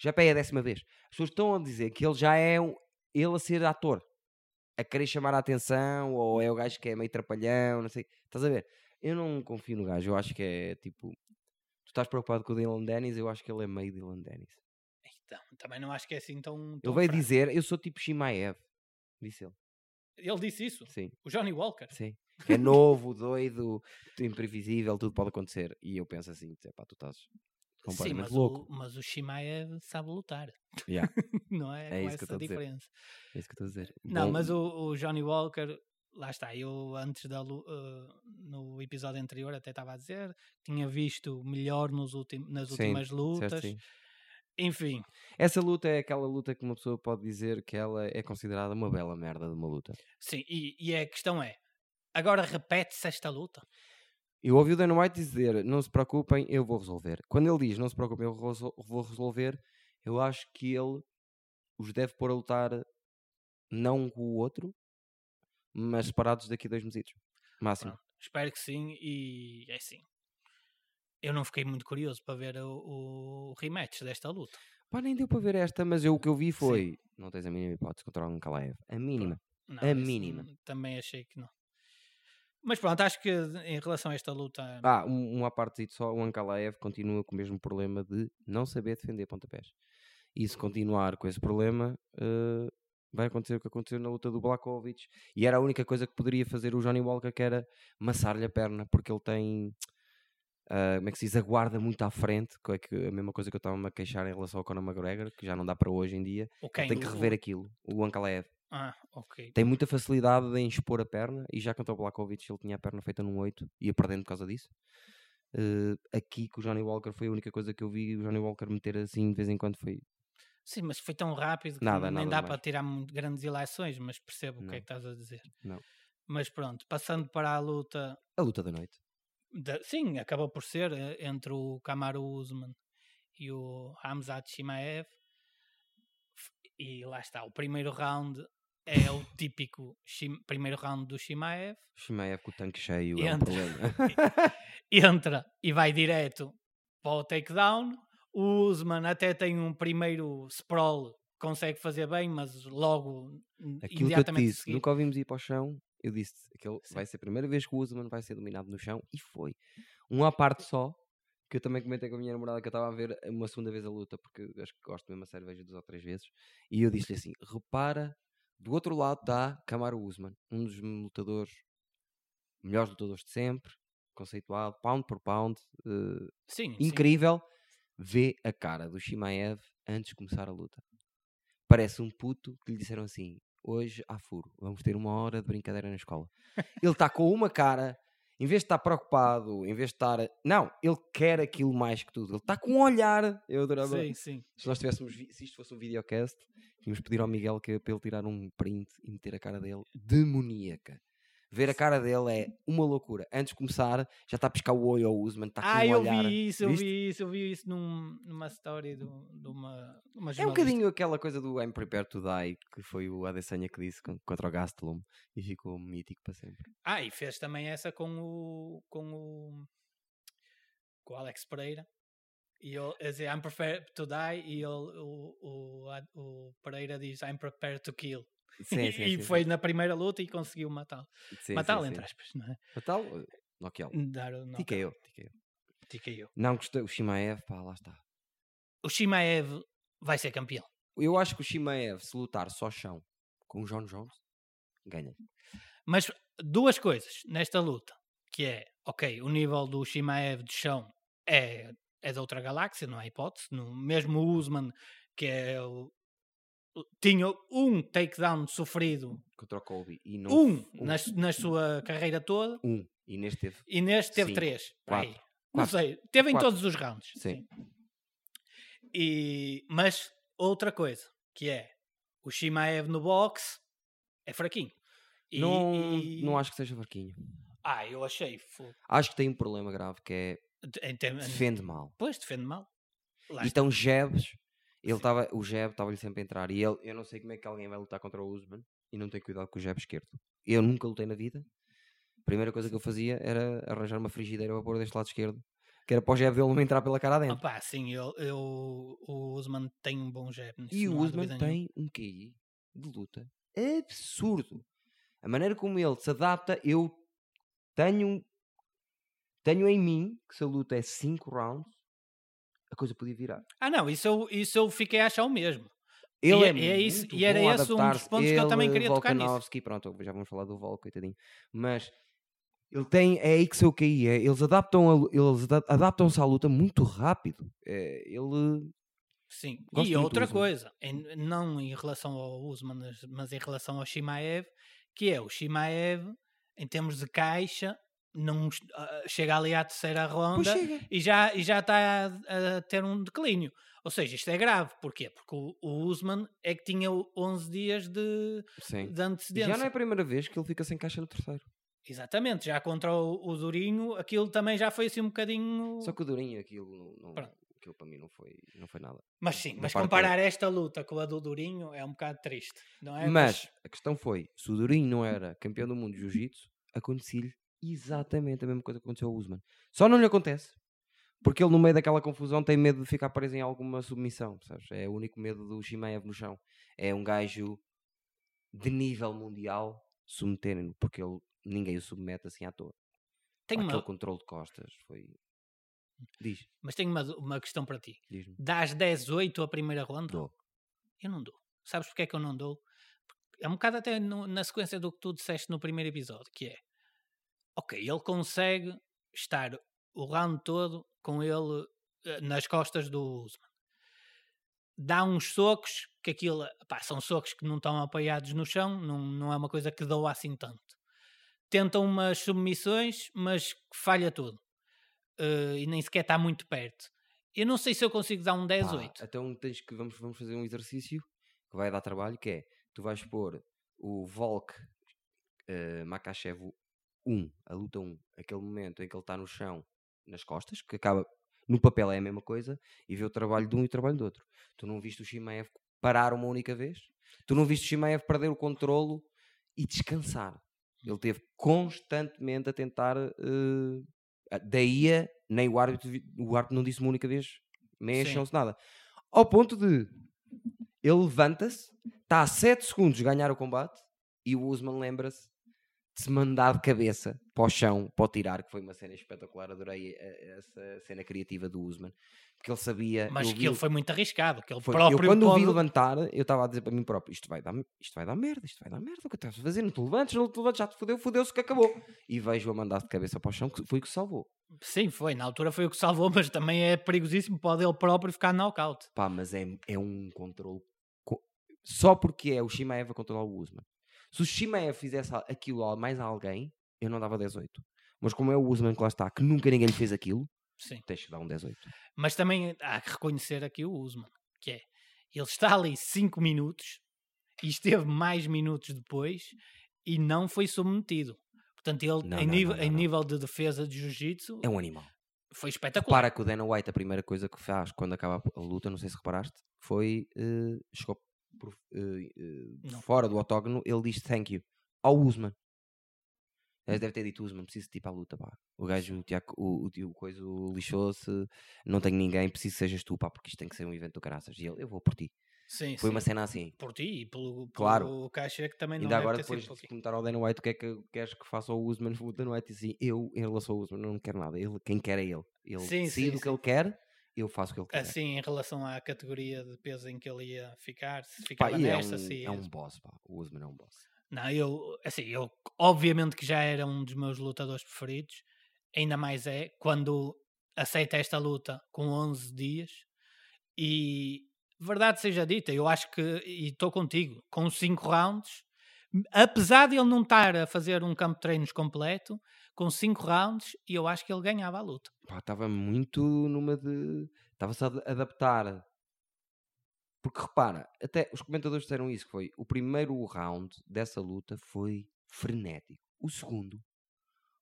Já é a décima vez. As pessoas estão a dizer que ele já é um, ele a ser ator, a querer chamar a atenção, ou é o gajo que é meio trapalhão, não sei. Estás a ver? Eu não confio no gajo, eu acho que é tipo. Tu estás preocupado com o Dylan Dennis, eu acho que ele é meio Dylan Dennis. Então, também não acho que é assim tão. Ele tão veio fraco. dizer, eu sou tipo Shimaev. Disse ele. Ele disse isso? Sim, O Johnny Walker? sim. É novo, doido, imprevisível, tudo pode acontecer. E eu penso assim, pá, tu estás Sim, mas louco. o, mas o Shimaev sabe lutar. Yeah, não é? É Com essa diferença. é isso que estou a dizer. Não, Bom, mas o, o Johnny Walker, lá está, eu antes da eh, no episódio anterior até estava a dizer, tinha visto melhor nos ultim, nas sim, últimas certo, lutas. sim. Enfim, Essa luta é aquela luta que uma pessoa pode dizer que ela é considerada uma bela merda de uma luta. sim, e, e a questão é: agora repete-se esta luta? Eu ouvi o Dana White dizer: não se preocupem, eu vou resolver. Quando ele diz não se preocupem, eu vou resolver, eu acho que ele os deve pôr a lutar não um com o outro, mas separados daqui a dois meses. Máximo. Pronto, espero que sim, e é assim. Eu não fiquei muito curioso para ver o, o rematch desta luta. Pá, nem deu para ver esta, mas eu, o que eu vi foi: não tens a mínima hipótese contra um Kalaev. A mínima. Não, A mínima. Também achei que não. Mas pronto, acho que em relação a esta luta. Ah, um, uma parte só, o Ankalaev continua com o mesmo problema de não saber defender pontapés. E se continuar com esse problema, eh, vai acontecer o que aconteceu na luta do Blakovic. E era a única coisa que poderia fazer o Johnny Walker, que era massar-lhe a perna, porque ele tem, ah, como é que se diz, a guarda muito à frente, que é que a mesma coisa que eu estava-me a queixar em relação ao Conor McGregor, que já não dá para hoje em dia. o quem? tem que O- rever aquilo, o Ankalaev. Ah, ok. Tem muita facilidade em expor a perna e já contra o Blakovic ele tinha a perna feita num 8 e ia perdendo por causa disso. Eh, aqui com o Johnny Walker foi a única coisa que eu vi o Johnny Walker meter assim de vez em quando foi Sim, mas foi tão rápido que Nada, nem nada dá demais. para tirar muito grandes ilações, mas percebo o que é Não. que estás a dizer. Não. Mas pronto, passando para a luta. a luta da noite. da- sim, acabou por ser eh, entre o Kamaru Usman e o Hamzat Shimaev. E lá está, o primeiro round é o típico primeiro round do Shimaev. Shimaev com o tanque cheio é um Entra. problema. entra e vai direto para o takedown. O Usman até tem um primeiro sprawl, consegue fazer bem, mas logo Aquilo que eu te imediatamente disse, nunca ouvimos ir para o chão. Eu disse que ele vai ser a primeira vez que o Usman vai ser dominado no chão e foi. Um à parte só, que eu também comentei com a minha namorada que eu estava a ver uma segunda vez a luta, porque acho que gosto mesmo a vejo duas ou três vezes. E eu disse-lhe assim: repara, do outro lado está Kamaru Usman, um dos lutadores, melhores lutadores de sempre, conceituado, pound por pound, eh, Sim, sim. incrível. Vê a cara do Shimaev antes de começar a luta. Parece um puto que lhe disseram assim: hoje há furo, vamos ter uma hora de brincadeira na escola. Ele está com uma cara, em vez de estar preocupado, em vez de estar. Não, ele quer aquilo mais que tudo. Ele está com um olhar. Eu adorava. Sim, sim. Se nós tivéssemos, se isto fosse um videocast, tínhamos pedir ao Miguel que, para ele tirar um print e meter a cara dele demoníaca. Ver a cara dele é uma loucura. Antes de começar, já está a piscar o olho ao Usman, está com Ah, um eu olhar. vi isso, eu vi isso, eu vi isso num- numa do- de uma, uma É um bocadinho aquela coisa do I'm prepared to die, que foi o Adesanya que disse con- contra o Gastelum e ficou mítico para sempre. Ah, e fez também essa com o com o com o Alex Pereira. E ele a dizer I'm prepared to die e ele, o, o, o Pereira diz I'm prepared to kill. Sim, sim, e sim, foi na primeira luta e conseguiu matá-lo. Matá-lo, entre aspas, não é? Matá-lo? Noqueá-lo. Dar o Tica eu, tica eu. TKO. Não gostei, o Shimaev, pá, lá está. O Shimaev vai ser campeão. Eu acho que o Shimaev, se lutar só chão com o John Jones, ganha. Mas duas coisas nesta luta, que é, ok, o nível do Shimaev de chão é, é de outra galáxia, não há hipótese. No, mesmo o Usman, que é o- tinha um takedown sofrido, Contra o Colby. E não, um, um, na, na sua carreira toda, um. E neste teve. e neste teve três. quatro, Aí. Não quatro, sei, teve em quatro. todos os rounds. Sim. E, mas outra coisa, que é o Shimaev no boxe é fraquinho. E- não, e- não acho que seja fraquinho. Ah, eu achei. Acho que tem um problema grave que é Em defende mal. Pois, defende mal. Lá E está. estão jabs. Ele Sim. tava, o jab estava-lhe sempre a entrar. E ele, eu não sei como é que alguém vai lutar contra o Usman e não tem cuidado com o jab esquerdo. Eu nunca lutei na vida. A primeira coisa que eu fazia era arranjar uma frigideira para pôr deste lado esquerdo. Que era para o jab dele não entrar pela cara dentro. Opa, sim, eu, eu, o Usman tem um bom jab. nisso, e o Usman nenhuma. tem um QI de luta absurdo. A maneira como ele se adapta, eu tenho, tenho em mim que se a luta é 5 rounds, a coisa podia virar. Ah, não, isso eu, isso eu fiquei a achar o mesmo. Ele E é, é- é isso- e era esse um dos pontos que eu também Ele, queria tocar nisso. Pronto, já vamos falar do Vol, coitadinho. Mas ele tem, é aí que seu QI é. Eles adaptam a eles ada- adaptam-se à luta muito rápido. É, ele Sim, Gosto e outra coisa, em- não em relação ao Usman, mas- mas em relação ao Shimaev, que é o Shimaev, em termos de caixa, não ah, chega ali à terceira ronda e já, e já está a, a ter um declínio. Ou seja, isto é grave. Porquê? Porque o, o Usman é que tinha o 11 dias de, Sim. de antecedência. Já não é a primeira vez que ele fica sem caixa no terceiro. Exatamente, já contra o, o Durinho, aquilo também já foi assim um bocadinho. Só que o Durinho, aquilo, não, não- aquilo para mim não foi, não foi nada. Mas sim, Na mas comparar esta luta com a do Durinho é um bocado triste, não é? Mas a questão foi: se o Durinho não era campeão do mundo de Jiu-Jitsu, acontecia-lhe exatamente a mesma coisa que aconteceu ao Usman. Só não lhe acontece porque ele, no meio daquela confusão, tem medo de ficar preso em alguma submissão. Percebes? É o único medo do Shimaev no chão. É um gajo de nível mundial submeterem-no, porque ele, ninguém o submete assim à toa. tenho Aquele uma, controle de costas foi. Diz, mas tenho uma, uma questão para ti. Dás 10-8 a primeira ronda? Dou. Eu não dou. Sabes porque é que eu não dou? É um bocado até no- na sequência do que tu disseste no primeiro episódio, que é ok, ele consegue estar o round todo com ele eh, nas costas do Usman. Dá uns socos que aquilo pá, são socos que não estão apoiados no chão, não, não é uma coisa que doa assim tanto. Tenta umas submissões, mas falha tudo. Eh, e nem sequer está muito perto. Eu não sei se eu consigo dar um 10-8. Pá, então tens que vamos, vamos fazer um exercício que vai dar trabalho, que é tu vais pôr o Volk uh, Makachev 1, a luta 1, aquele momento em que ele está no chão, nas costas, que acaba no papel é a mesma coisa, e vê o trabalho de um e o trabalho do outro. Tu não viste o Shimaev parar uma única vez? Tu não viste o Shimaev perder o controlo e descansar? Ele teve constantemente a tentar. eh, daí a, nem o árbitro, o árbitro não disse uma única vez, mexam-se nada. Ao ponto de ele levanta-se, está a 7 segundos de ganhar o combate e o Usman lembra-se se mandar de cabeça para o chão, para o tirar, que foi uma cena espetacular. Adorei eh, essa cena criativa do Usman, porque ele sabia. Mas que ele foi muito arriscado, que ele foi- próprio eu quando o vi pode- levantar, eu estava a dizer para mim próprio: isto vai, dar, isto vai dar merda, isto vai dar merda. O que estás a fazer? Não te levantes, não te levantes, já te fodeu, fodeu-se que acabou. E vejo-o a mandar de cabeça para o chão, que foi o que salvou. Sim, foi, na altura foi o que salvou, mas também é perigosíssimo, pode ele próprio ficar knockout. Pá, mas é, é um controle. co- Só porque é o Shimaev a controlar o Usman. Se o Shimaev fizesse aquilo a mais a alguém, eu não dava 18. Mas como é o Usman que lá está, que nunca ninguém lhe fez aquilo, Sim. tens dar um 18. Mas também há que reconhecer aqui o Usman, que é, ele está ali 5 minutos e esteve mais minutos depois e não foi submetido. Portanto, ele, Não, em, não, nível, não, em nível de defesa de jiu-jitsu, É um animal. foi espetacular. Repara que o Dana White, a primeira coisa que faz quando acaba a luta, não sei se reparaste, foi. eh, chegou por- eh, eh, Não. fora do octógono, ele diz thank you ao Usman. Ele deve ter dito Usman, preciso de ir para a luta, pá. O gajo, o Tiago, o, o, tio coisa, lixou-se, não tenho ninguém, preciso que sejas tu, pá, porque isto tem que ser um evento do caraças. E ele, eu vou por ti. Sim, Foi sim. uma cena assim. Por ti e pelo, Claro. pelo caixa que também não Ainda agora, depois de perguntar ao Dana White o que é que queres que faça ao Usman, o Dana White disse assim: Eu, em relação ao Usman, não quero nada. Ele, quem quer é ele. Ele Sim, decide sim, o que ele quer, eu faço o que ele quer. Assim, em relação à categoria de peso em que ele ia ficar, se Pá, ficava e é nesta, um, se é um boss, pá. O Usman é um boss. Não, eu, assim, eu obviamente que já era um dos meus lutadores preferidos, ainda mais é quando aceita esta luta com 11 dias e verdade seja dita, eu acho que, e estou contigo, com 5 rounds, apesar de ele não estar a fazer um campo de treinos completo, com 5 rounds, eu acho que ele ganhava a luta. Estava muito numa de. Estava-se a ad- adaptar. Porque repara, até os comentadores disseram isso: que foi o primeiro round dessa luta foi frenético. O segundo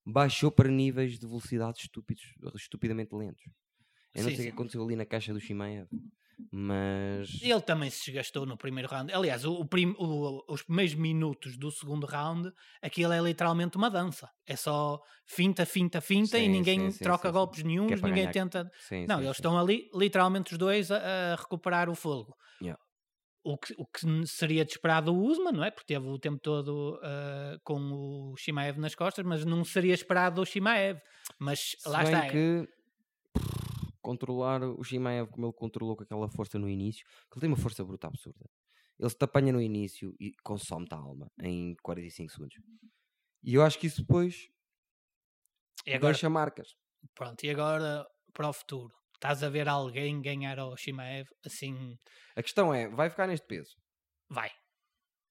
baixou para níveis de velocidade estúpidos, estupidamente lentos. Eu não Sim, sei o que aconteceu ali na caixa do Shimaev, mas. Ele também se desgastou no primeiro round. Aliás, o, o prim- o- os primeiros minutos do segundo round, aquilo é literalmente uma dança. É só finta, finta, finta e Sim, ninguém sim, troca sim, golpes nenhums, Que é ninguém ganhar- tenta. Não, eles estão ali, literalmente os dois, a, a recuperar o fogo. Yeah. O, que, o que seria de esperar do Usman, não é? Porque teve o tempo todo ah, com o Shimaev nas costas, mas não seria esperado do Shimaev. Mas Se lá está. é- que controlar o Shimaev como ele controlou com aquela força no início, que ele tem uma força bruta absurda. Ele se te apanha no início e consome-te a alma em 45 segundos. E eu acho que isso depois E agora, deixa marcas. pronto, e agora para o futuro? Estás a ver alguém ganhar ao Shimaev assim? A questão é, vai ficar neste peso? Vai,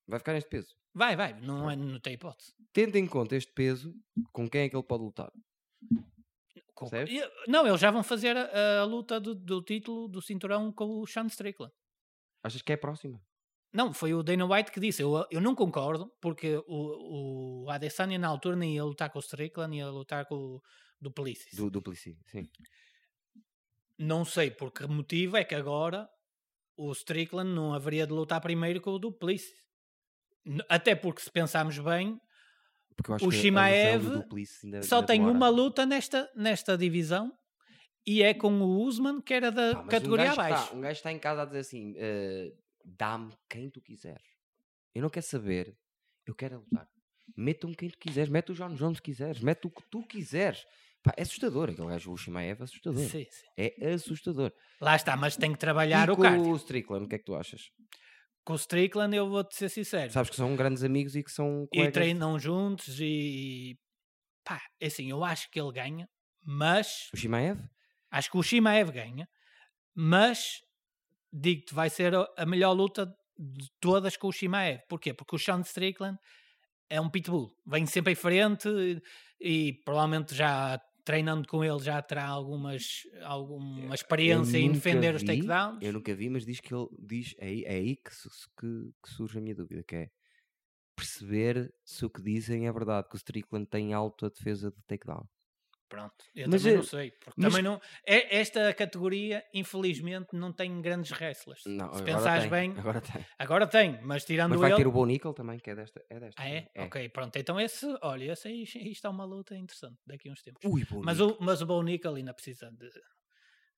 Vai ficar neste peso? vai, vai, não, é, não tem hipótese. Tendo em conta este peso, com quem é que ele pode lutar? Percebes? E- Não, eles já vão fazer a, a luta do, do título do cinturão com o Sean Strickland. Achas que é próxima? Não, foi o Dana White que disse. Eu, eu não concordo, porque o, o Adesanya na altura nem ia lutar com o Strickland, ia lutar com o Duplessis. Do Duplici, sim. Não sei por que motivo é que agora o Strickland não haveria de lutar primeiro com o Duplessis. N- Até porque, se pensarmos bem, Porque eu acho O que a Shimaev só tem demora. uma luta nesta, nesta divisão e é com o Usman, que era da Pá, categoria um gajo abaixo. Está, um gajo está em casa a dizer assim: eh, dá-me quem tu quiseres. Eu não quero saber, eu quero é lutar. Mete-me quem tu quiseres, mete o John Jones se quiseres, mete o que tu quiseres. Pá, é assustador. Aquele gajo, o Shimaev, é assustador. Sim, sim. É assustador. Lá está, mas tem que trabalhar e o com cardio. o Strickland, o que é que tu achas? Com o Strickland, eu vou-te ser sincero. Sabes que são grandes amigos e que são e colegas. treinam juntos e pá, é assim, eu acho que ele ganha, mas O Shimaev? acho que o Shimaev ganha, mas digo-te, vai ser a a melhor luta de todas com o Shimaev. Porquê? Porque o Sean Strickland é um pitbull, vem sempre em frente e, e provavelmente já treinando com ele já terá algumas, alguma experiência em defender os vi, takedowns. Eu nunca vi, mas diz que ele diz, é aí, é aí que, que- que surge a minha dúvida, que é perceber se o que dizem é verdade, que o Strickland tem alta defesa de takedown. Pronto, eu Mas também é- não sei. Porque mas- também não, é, esta categoria, infelizmente, não tem grandes wrestlers. Não, Se pensares tem, bem, agora tem. agora tem, mas tirando Mas vai ele. ter o Bo Nickel também, que é desta. É desta Ah, é? também. Ok, pronto. Então esse, olha, esse aí, aí está uma luta interessante daqui a uns tempos. Ui, Mas o, mas o Bo Nickel ainda precisa de.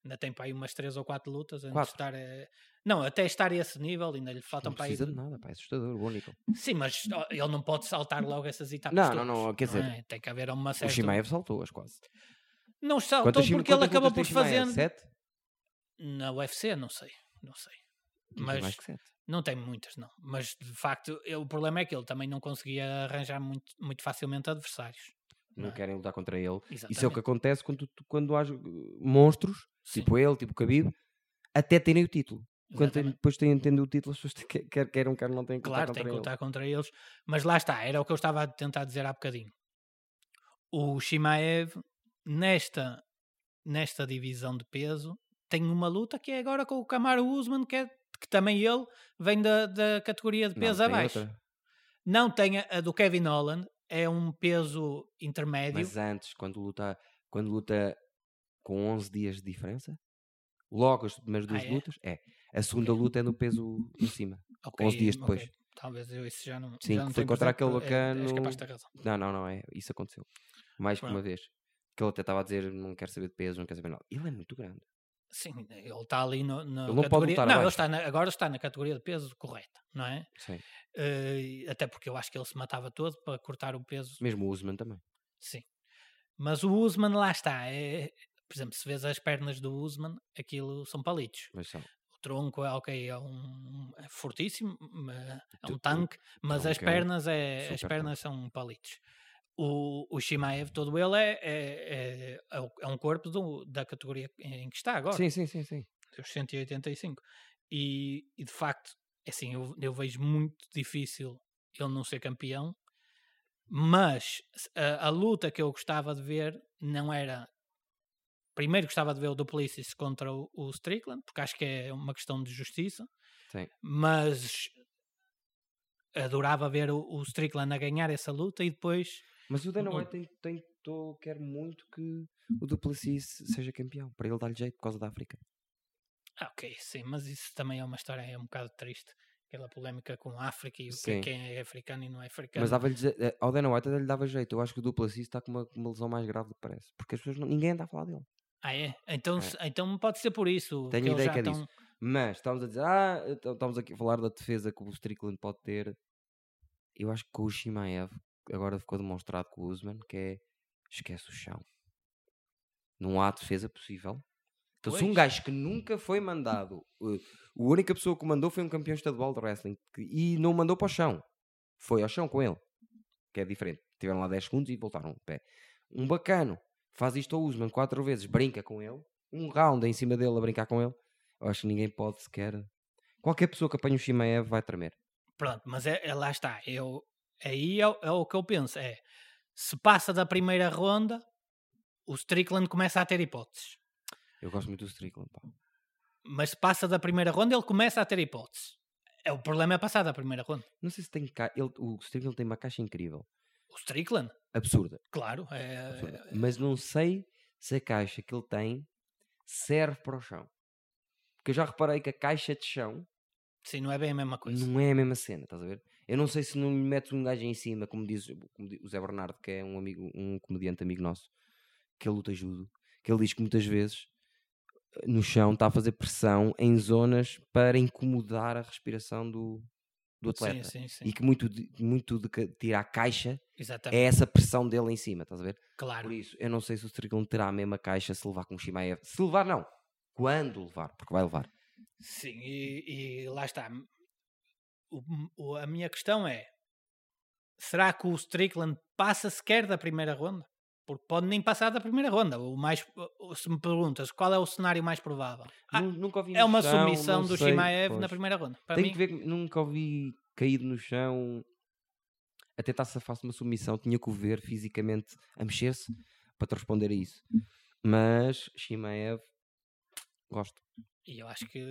Ainda tem para aí umas 3 ou 4 lutas antes Quatro? de estar. eh, Não, até estar a esse nível, ainda lhe faltam não para aí. precisa de nada, pá, é assustador, o Nickel. Sim, mas ele não pode saltar logo essas etapas. Não, não, todas, não, quer dizer, é? Tem que haver uma O certa. Shimaev saltou-as quase. Não saltou Quantas, porque ele quantas acabou lutas por fazer. Sete? Na UFC, não sei. Não sei. Não Mas mais que sete. Não tem muitas, não. Mas de facto, eu- o problema é que ele também não conseguia arranjar muito, muito facilmente adversários. Não não é? querem lutar contra ele. Exatamente. Isso é o que acontece quando, quando há monstros, Sim, tipo ele, tipo Khabib, até terem o título. Quando tem- depois têm tendo o título, as pessoas têm que- quer, queiram, quer não têm que lutar Claro, tem contra que ele. lutar contra eles. Mas lá está, era o que eu estava a tentar dizer há bocadinho. O Shimaev, nesta, nesta divisão de peso, tem uma luta que é agora com o Kamaru Usman, que, é, que também ele vem da, da categoria de Não, peso tem abaixo. outra. Não tem a, a do Kevin Holland, é um peso intermédio. Mas antes, quando luta, quando luta com 11 dias de diferença, logo as primeiras duas Ah, é? lutas, é. A segunda luta é no peso em cima. Ok, 11 dias depois. Talvez eu isso já não. Sim, já não foi contra aquele é- bacano- ter razão. Não, não, não, é. Isso aconteceu. Mais que uma vez. Que ele até estava a dizer, não quer saber de peso, não quer saber nada. Ele é muito grande. Sim, ele está ali no, na Ele não pode categoria. lutar não, ele está na- agora está na categoria de peso correta, não é? Sim. Eh, até porque eu acho que ele se matava todo para cortar o peso. Mesmo o Usman também. Sim. Mas o Usman lá está. É, por exemplo, se vês as pernas do Usman, aquilo são palitos. São. O tronco é ok, é um é fortíssimo, é um tanque, mas as é pernas é, as pernas são palitos. O, o Shimaev, todo ele é, é, é, é é um corpo do- da categoria em que está agora. Sim, sim, sim, sim. os 185. E, e de facto, é assim, eu, eu vejo muito difícil ele não ser campeão, mas a, a luta que eu gostava de ver não era. Primeiro gostava de ver o Duplessis contra o, o Strickland, porque acho que é uma questão de justiça, Sim. mas adorava ver o, o Strickland a ganhar essa luta e depois Mas o Dana Não- White tem, quer muito que o Duplessis seja campeão, para ele dar-lhe jeito por causa da África. Ah, ok, sim, mas isso também é uma história é um bocado triste. Aquela polémica com a África e o que é, quem é africano e não é africano. Mas je- eh, ao Dana White lhe dava jeito. Eu acho que o Duplessis está com uma, uma lesão mais grave do que parece. Porque as pessoas não, ninguém anda a falar dele. Ah, é? Então, É. então pode ser por isso. Tenho que ideia já que é estão- disso. Mas estamos a dizer, ah, então estamos aqui a falar da defesa que o Strickland pode ter. Eu acho que com o Shimaev, agora ficou demonstrado com o Usman, que é esquece o chão. Não há defesa possível. Então, se um gajo que nunca foi mandado, uh, a única pessoa que o mandou foi um campeão estadual de wrestling que- e não mandou para o chão, foi ao chão com ele, que é diferente. Tiveram lá 10 segundos e voltaram de pé. Um bacano faz isto ao Usman quatro vezes, brinca com ele, um round em cima dele a brincar com ele. Eu acho que ninguém pode sequer. Qualquer pessoa que apanhe o Shimaev vai tremer. Pronto, mas é, é- lá está. Eu, aí é, o- é o que eu penso. É se passa da primeira ronda, o Strickland começa a ter hipóteses. Eu gosto muito do Strickland, pá. Mas se passa da primeira ronda, ele começa a ter hipóteses. É, o problema é passar da primeira ronda. Não sei se tem ca... ele, o Strickland tem uma caixa incrível, O Strickland, absurda, claro, é, absurda. mas não sei se a caixa que ele tem serve para o chão. Porque eu já reparei que a caixa de chão sim, não é bem a mesma coisa. não é a mesma cena, estás a ver? Eu não sei se não lhe metes um gajo em cima, como diz, como diz o Zé Bernardo, que é um amigo, um comediante amigo nosso, que ele luta judo, que ele diz que muitas vezes eh, no chão está a fazer pressão em zonas para incomodar a respiração do, do Sim, atleta. sim, sim. E que muito de, muito de que tirar a caixa Exatamente, é essa pressão dele em cima, estás a ver? claro. Por isso, eu não sei se o Strickland terá a mesma caixa se levar com o Shimaev. Se levar, não. Quando levar, porque vai levar. Sim, e, e lá está. O- o- a minha questão é: será que o Strickland passa sequer da primeira ronda? Porque pode nem passar da primeira ronda. O mais, se me perguntas qual é o cenário mais provável, Ah, Nu- nunca ouvi é uma chão, submissão do sei, Shimaev na primeira ronda. Para Tenho mim, que ver, nunca ouvi caído no chão a tentar safar-se de uma submissão. Tinha que o ver fisicamente a mexer-se para te responder a isso. Mas Shimaev, gosto. e eu acho que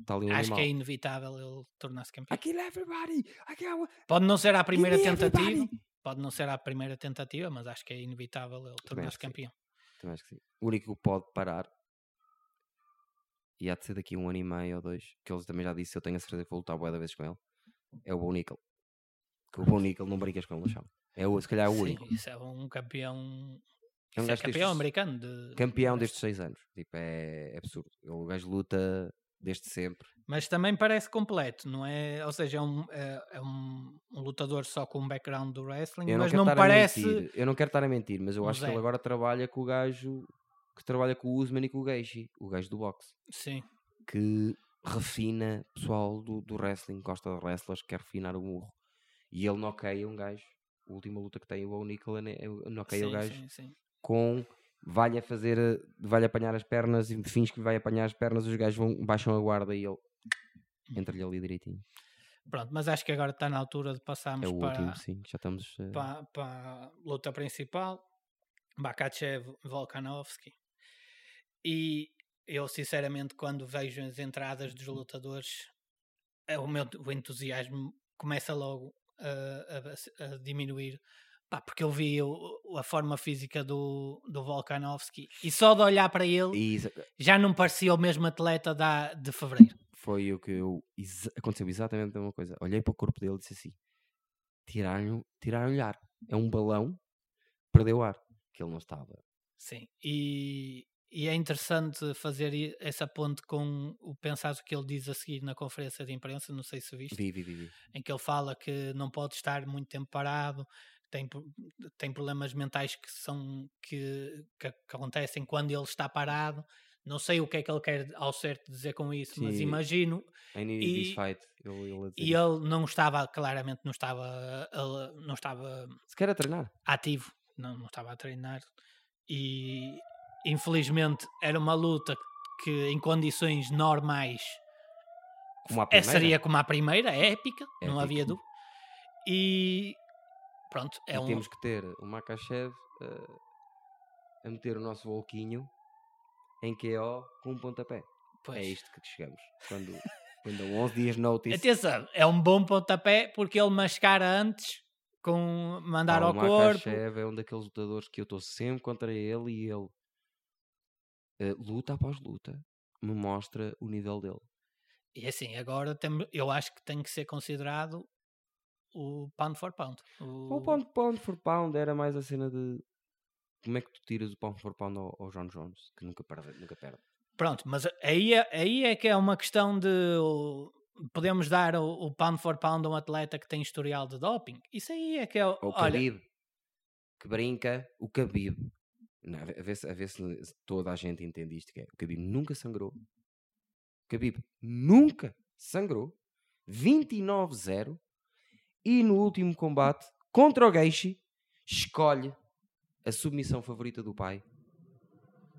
Está ali um acho que animal. é inevitável ele tornar-se campeão. I kill everybody! I kill... Pode não ser a primeira me tentativa, everybody! pode não ser a primeira tentativa, mas acho que é inevitável ele tornar-se que campeão. Também acho que sim. O único que pode parar e há de ser daqui um ano e meio ou dois, que ele também já disse, eu tenho a certeza que vou lutar boa da vezes com ele, é o Bo Nickel. Que o Bo Nickel não brincas com ele no chão. É o, se calhar é o Sim, único. isso é um campeão. É um é campeão destes- americano. De, Campeão deste- destes seis anos. Tipo, é, é absurdo. O gajo luta desde sempre. Mas também parece completo, não é? Ou seja, é um, é, é um, um lutador só com um background do wrestling, não mas não parece. Eu não quero estar a mentir, mas eu um acho que ele agora trabalha com o gajo que trabalha com o Usman e com o Gaethje, o gajo do boxe. Sim, que refina pessoal do, do wrestling, gosta de wrestlers, quer refinar o murro. E ele noqueia um gajo. A última luta que tem o Bo é é- noqueia o sim, gajo sim, sim. com vai-lhe a fazer, eh, vai-lhe apanhar as pernas e fins que vai apanhar as pernas, os gajos vão, baixam a guarda e ele entra-lhe ali direitinho. Pronto, mas acho que agora está na altura de passarmos É o para, último, sim, já estamos. eh, para, para a luta principal. Bakachev Volkanovski. E eu, sinceramente, quando vejo as entradas dos lutadores, é o meu o entusiasmo começa logo a, a- a diminuir. Pá, porque eu vi o- a forma física do, do Volkanovski e só de olhar para ele isso já não parecia o mesmo atleta da, de fevereiro. foi o que eu. aconteceu exatamente a mesma coisa. Olhei para o corpo dele e disse assim: tiraram-lhe tiraram ar. É um balão, perdeu ar. Que ele não estava. Sim, e, e é interessante fazer essa ponte com o pensar o que ele diz a seguir na conferência de imprensa, não sei se viste, Vi, vi, vi. vi. em que ele fala que não pode estar muito tempo parado, tem, tem problemas mentais que são que, que acontecem quando ele está parado. Não sei o que é que ele quer ao certo dizer com isso, mas Sim. imagino. I need E-. Ele, E ele não estava, claramente, não estava, não estava Se quer a treinar. ativo, não, não estava a treinar e infelizmente era uma luta que em condições normais Como a é, primeira. seria como a primeira, é épica, não havia dúvida. E pronto, é E um. temos que ter o Makachev eh, a meter o nosso volquinho em KO com um pontapé. pois. É isto que chegamos. Quando, quando dão 11 dias notice. Atenção, é um bom pontapé porque ele mascara antes com mandar pá, ao o corpo. Makachev é um daqueles lutadores que eu estou sempre contra ele e ele eh, luta após luta me mostra o nível dele. E assim, agora tem, eu acho que tem que ser considerado o pound for pound. O pound, pound for pound era mais a cena de como é que tu tiras o pound for pound ao, ao John Jones, que nunca perde. Nunca perde. Pronto, mas aí é, aí é que é uma questão de o- podemos dar o, o pound for pound a um atleta que tem historial de doping. Isso aí é que é o. O olha, Khabib, que brinca, o Khabib. Não, a ver- se, a ver se toda a gente entende isto, que é, o Khabib nunca sangrou. O Khabib nunca sangrou. 29-0. E no último combate, contra o Gaethje, escolhe a submissão favorita do pai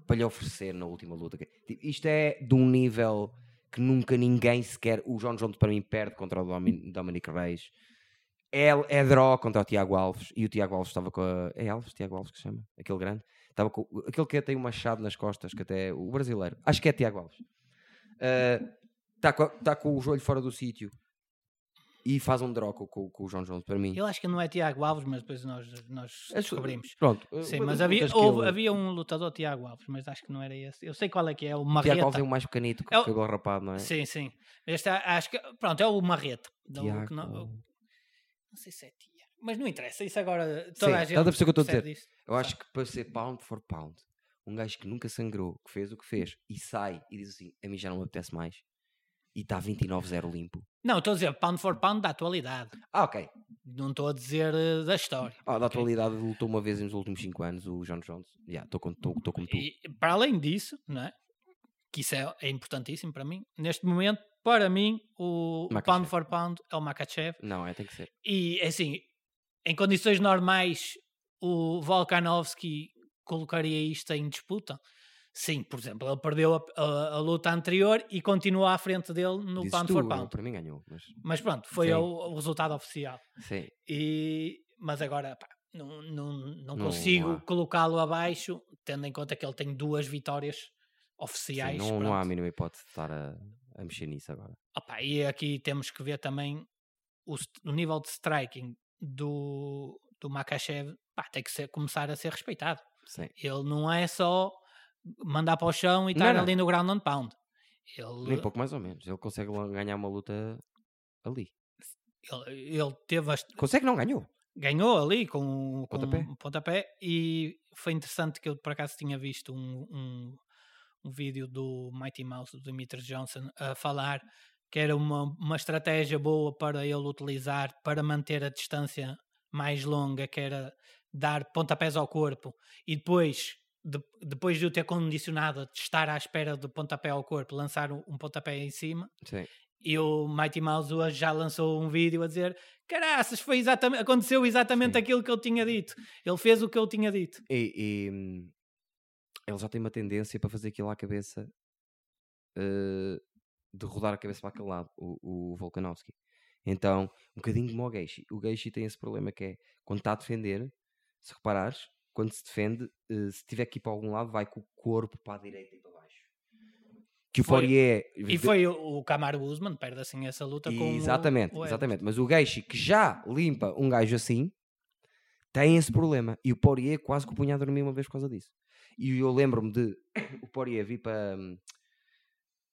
para lhe oferecer na última luta. Tipo, Isto é de um nível que nunca ninguém sequer... O John Jones para mim perde contra o Domin- Dominic Reis. É, é draw contra o Tiago Alves e o Tiago Alves estava com a. É Alves? Tiago Alves que se chama? Aquele grande. Estava com, aquele que tem um machado nas costas, que até é o brasileiro. Acho que é Tiago Alves. Está com, tá com o joelho fora do sítio e faz um droco com, com o João Jones, para mim. Eu acho que não é Tiago Alves, mas depois nós, nós É descobrimos. Pronto. Sim, mas havia, que houve- havia um lutador Tiago Alves, mas acho que não era esse. Eu sei qual é que é, o Tiago Marreta. Alves é o mais pequenito, com É o- rapado, não é? Sim, sim. Este a- acho que, pronto, é o Marreta. Tiago. que não, não sei se é Tiago. Mas não interessa, isso agora Sim, toda a gente estás a perceber o que eu estou a dizer? disso. Eu acho que para ser pound for pound, um gajo que nunca sangrou, que fez o que fez e sai e diz assim: a mim já não me apetece mais e está 29-0 limpo. Não, estou a dizer pound for pound da atualidade. Ah, ok. Não estou a dizer eh, da história. Ah, da Ok. atualidade lutou uma vez nos últimos 5 anos o John Jones. Já, estou com, tô, tô como tu. E para além disso, não é? que isso é, é importantíssimo para mim, neste momento, para mim, o, o Makachev. pound for pound é o Makachev. Não, é, tem que ser. E assim, em condições normais, o Volkanovski colocaria isto em disputa. Sim, por exemplo, ele perdeu a, a- a luta anterior e continua à frente dele no Dizes pound tu, for pound. para mim ganhou. Mas, Mas pronto, foi Sim. o, o resultado oficial. sim, E, mas agora pá, não, não, não Não consigo colocá-lo abaixo, tendo em conta que ele tem duas vitórias sim, oficiais. não, não há a mínima hipótese de estar a, a mexer nisso agora. Opa, e aqui temos que ver também o, o nível de striking do, do Makachev pá, tem que ser, começar a ser respeitado. Sim. Ele não é só mandar para o chão e estar não. ali no ground and pound. Ele, Nem pouco mais ou menos. Ele consegue ganhar uma luta ali. ele, ele teve as- Consegue, não ganhou. ganhou ali com, com Pontapé. um pontapé e foi interessante que eu por acaso tinha visto um, um, um vídeo do Mighty Mouse do Dimitri Johnson a falar que era uma, uma estratégia boa para ele utilizar para manter a distância mais longa, que era dar pontapés ao corpo e depois de- depois de o ter condicionado a estar à espera do pontapé ao corpo, lançar um, um pontapé em cima Sim. e o Mighty Mouse hoje já lançou um vídeo a dizer caraças, foi exatamente, aconteceu exatamente Sim. aquilo que ele tinha dito. Ele fez o que ele tinha dito. E, e, hum, ele já tem uma tendência para fazer aquilo à cabeça eh, de rodar a cabeça para aquele lado, o, o Volkanovski. Então, um bocadinho como o Geishi. O Geishi tem esse problema que é quando está a defender, se reparares, quando se defende, eh, se tiver que ir para algum lado, vai com o corpo para a direita e para baixo. Que o Foi- Poirier E foi o, o Kamaru Usman, perde assim essa luta com o- Exatamente, o, exatamente. Mas o Geishi que já limpa um gajo assim tem esse problema. E o Poirier quase que o punha a dormir uma vez por causa disso. E eu lembro-me de o Poirier vir para. hum,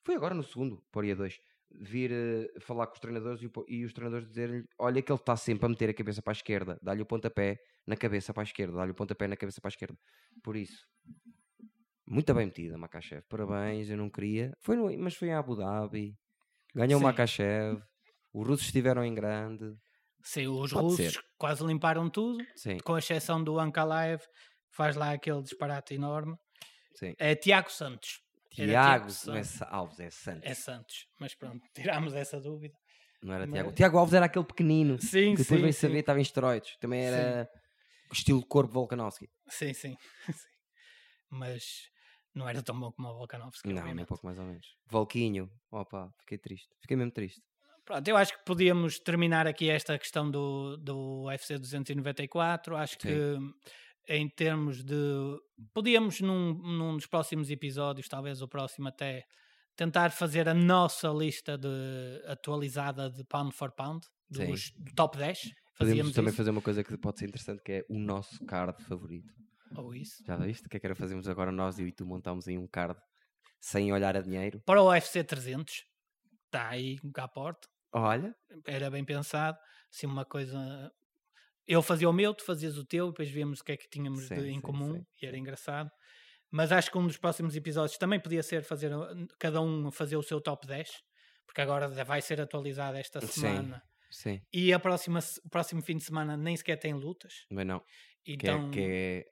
Foi agora no segundo, Poirier 2. Vir eh, falar com os treinadores e, o e os treinadores dizer-lhe: Olha, que ele está sempre a meter a cabeça para a esquerda, dá-lhe o pontapé na cabeça para a esquerda, dá-lhe o pontapé na cabeça para a esquerda. Por isso, muito bem metida, Makachev. Parabéns, eu não queria. Foi no, mas foi em Abu Dhabi. Ganhou o Sim. Makachev. Os russos estiveram em grande. Sim, os Pode russos ser. quase limparam tudo, Sim, com exceção do Ankalaev, faz lá aquele disparate enorme. sim. É Tiago Santos. Tiago, Santos. Sa- Alves, é Santos. É Santos, mas pronto, tirámos essa dúvida. Não era mas- Tiago. Tiago Alves era aquele pequenino Sim, que depois sim, veio sim. saber que estava em esteroides. Também era estilo corpo Volkanovski. Sim, sim. sim. Mas não era tão bom como o Volkanovski. Não, nem pouco mais ou menos. Volquinho, opa, fiquei triste. Fiquei mesmo triste. Pronto, eu acho que podíamos terminar aqui esta questão do, do UFC 294. Acho que em termos de. Podíamos, num, num dos próximos episódios, talvez o próximo até, tentar fazer a nossa lista de, atualizada de pound for pound, dos, do top 10. Podemos também isso, fazer uma coisa que pode ser interessante, que é o nosso card favorito. ou isso. Já viste? O que é que era fazermos agora nós e tu montamos aí um card sem olhar a dinheiro? Para o UFC 300, está aí cá à porta. Olha, era bem pensado, assim uma coisa. Eu fazia o meu, tu fazias o teu, e depois víamos o que é que tínhamos de- Sim, em sim, comum sim, e era engraçado. Mas acho que um dos próximos episódios também podia ser fazer cada um fazer o seu top 10, porque agora vai ser atualizado esta Sim. semana. sim, E a próxima, o próximo fim de semana nem sequer tem lutas. mas não. Que, Então, é, que é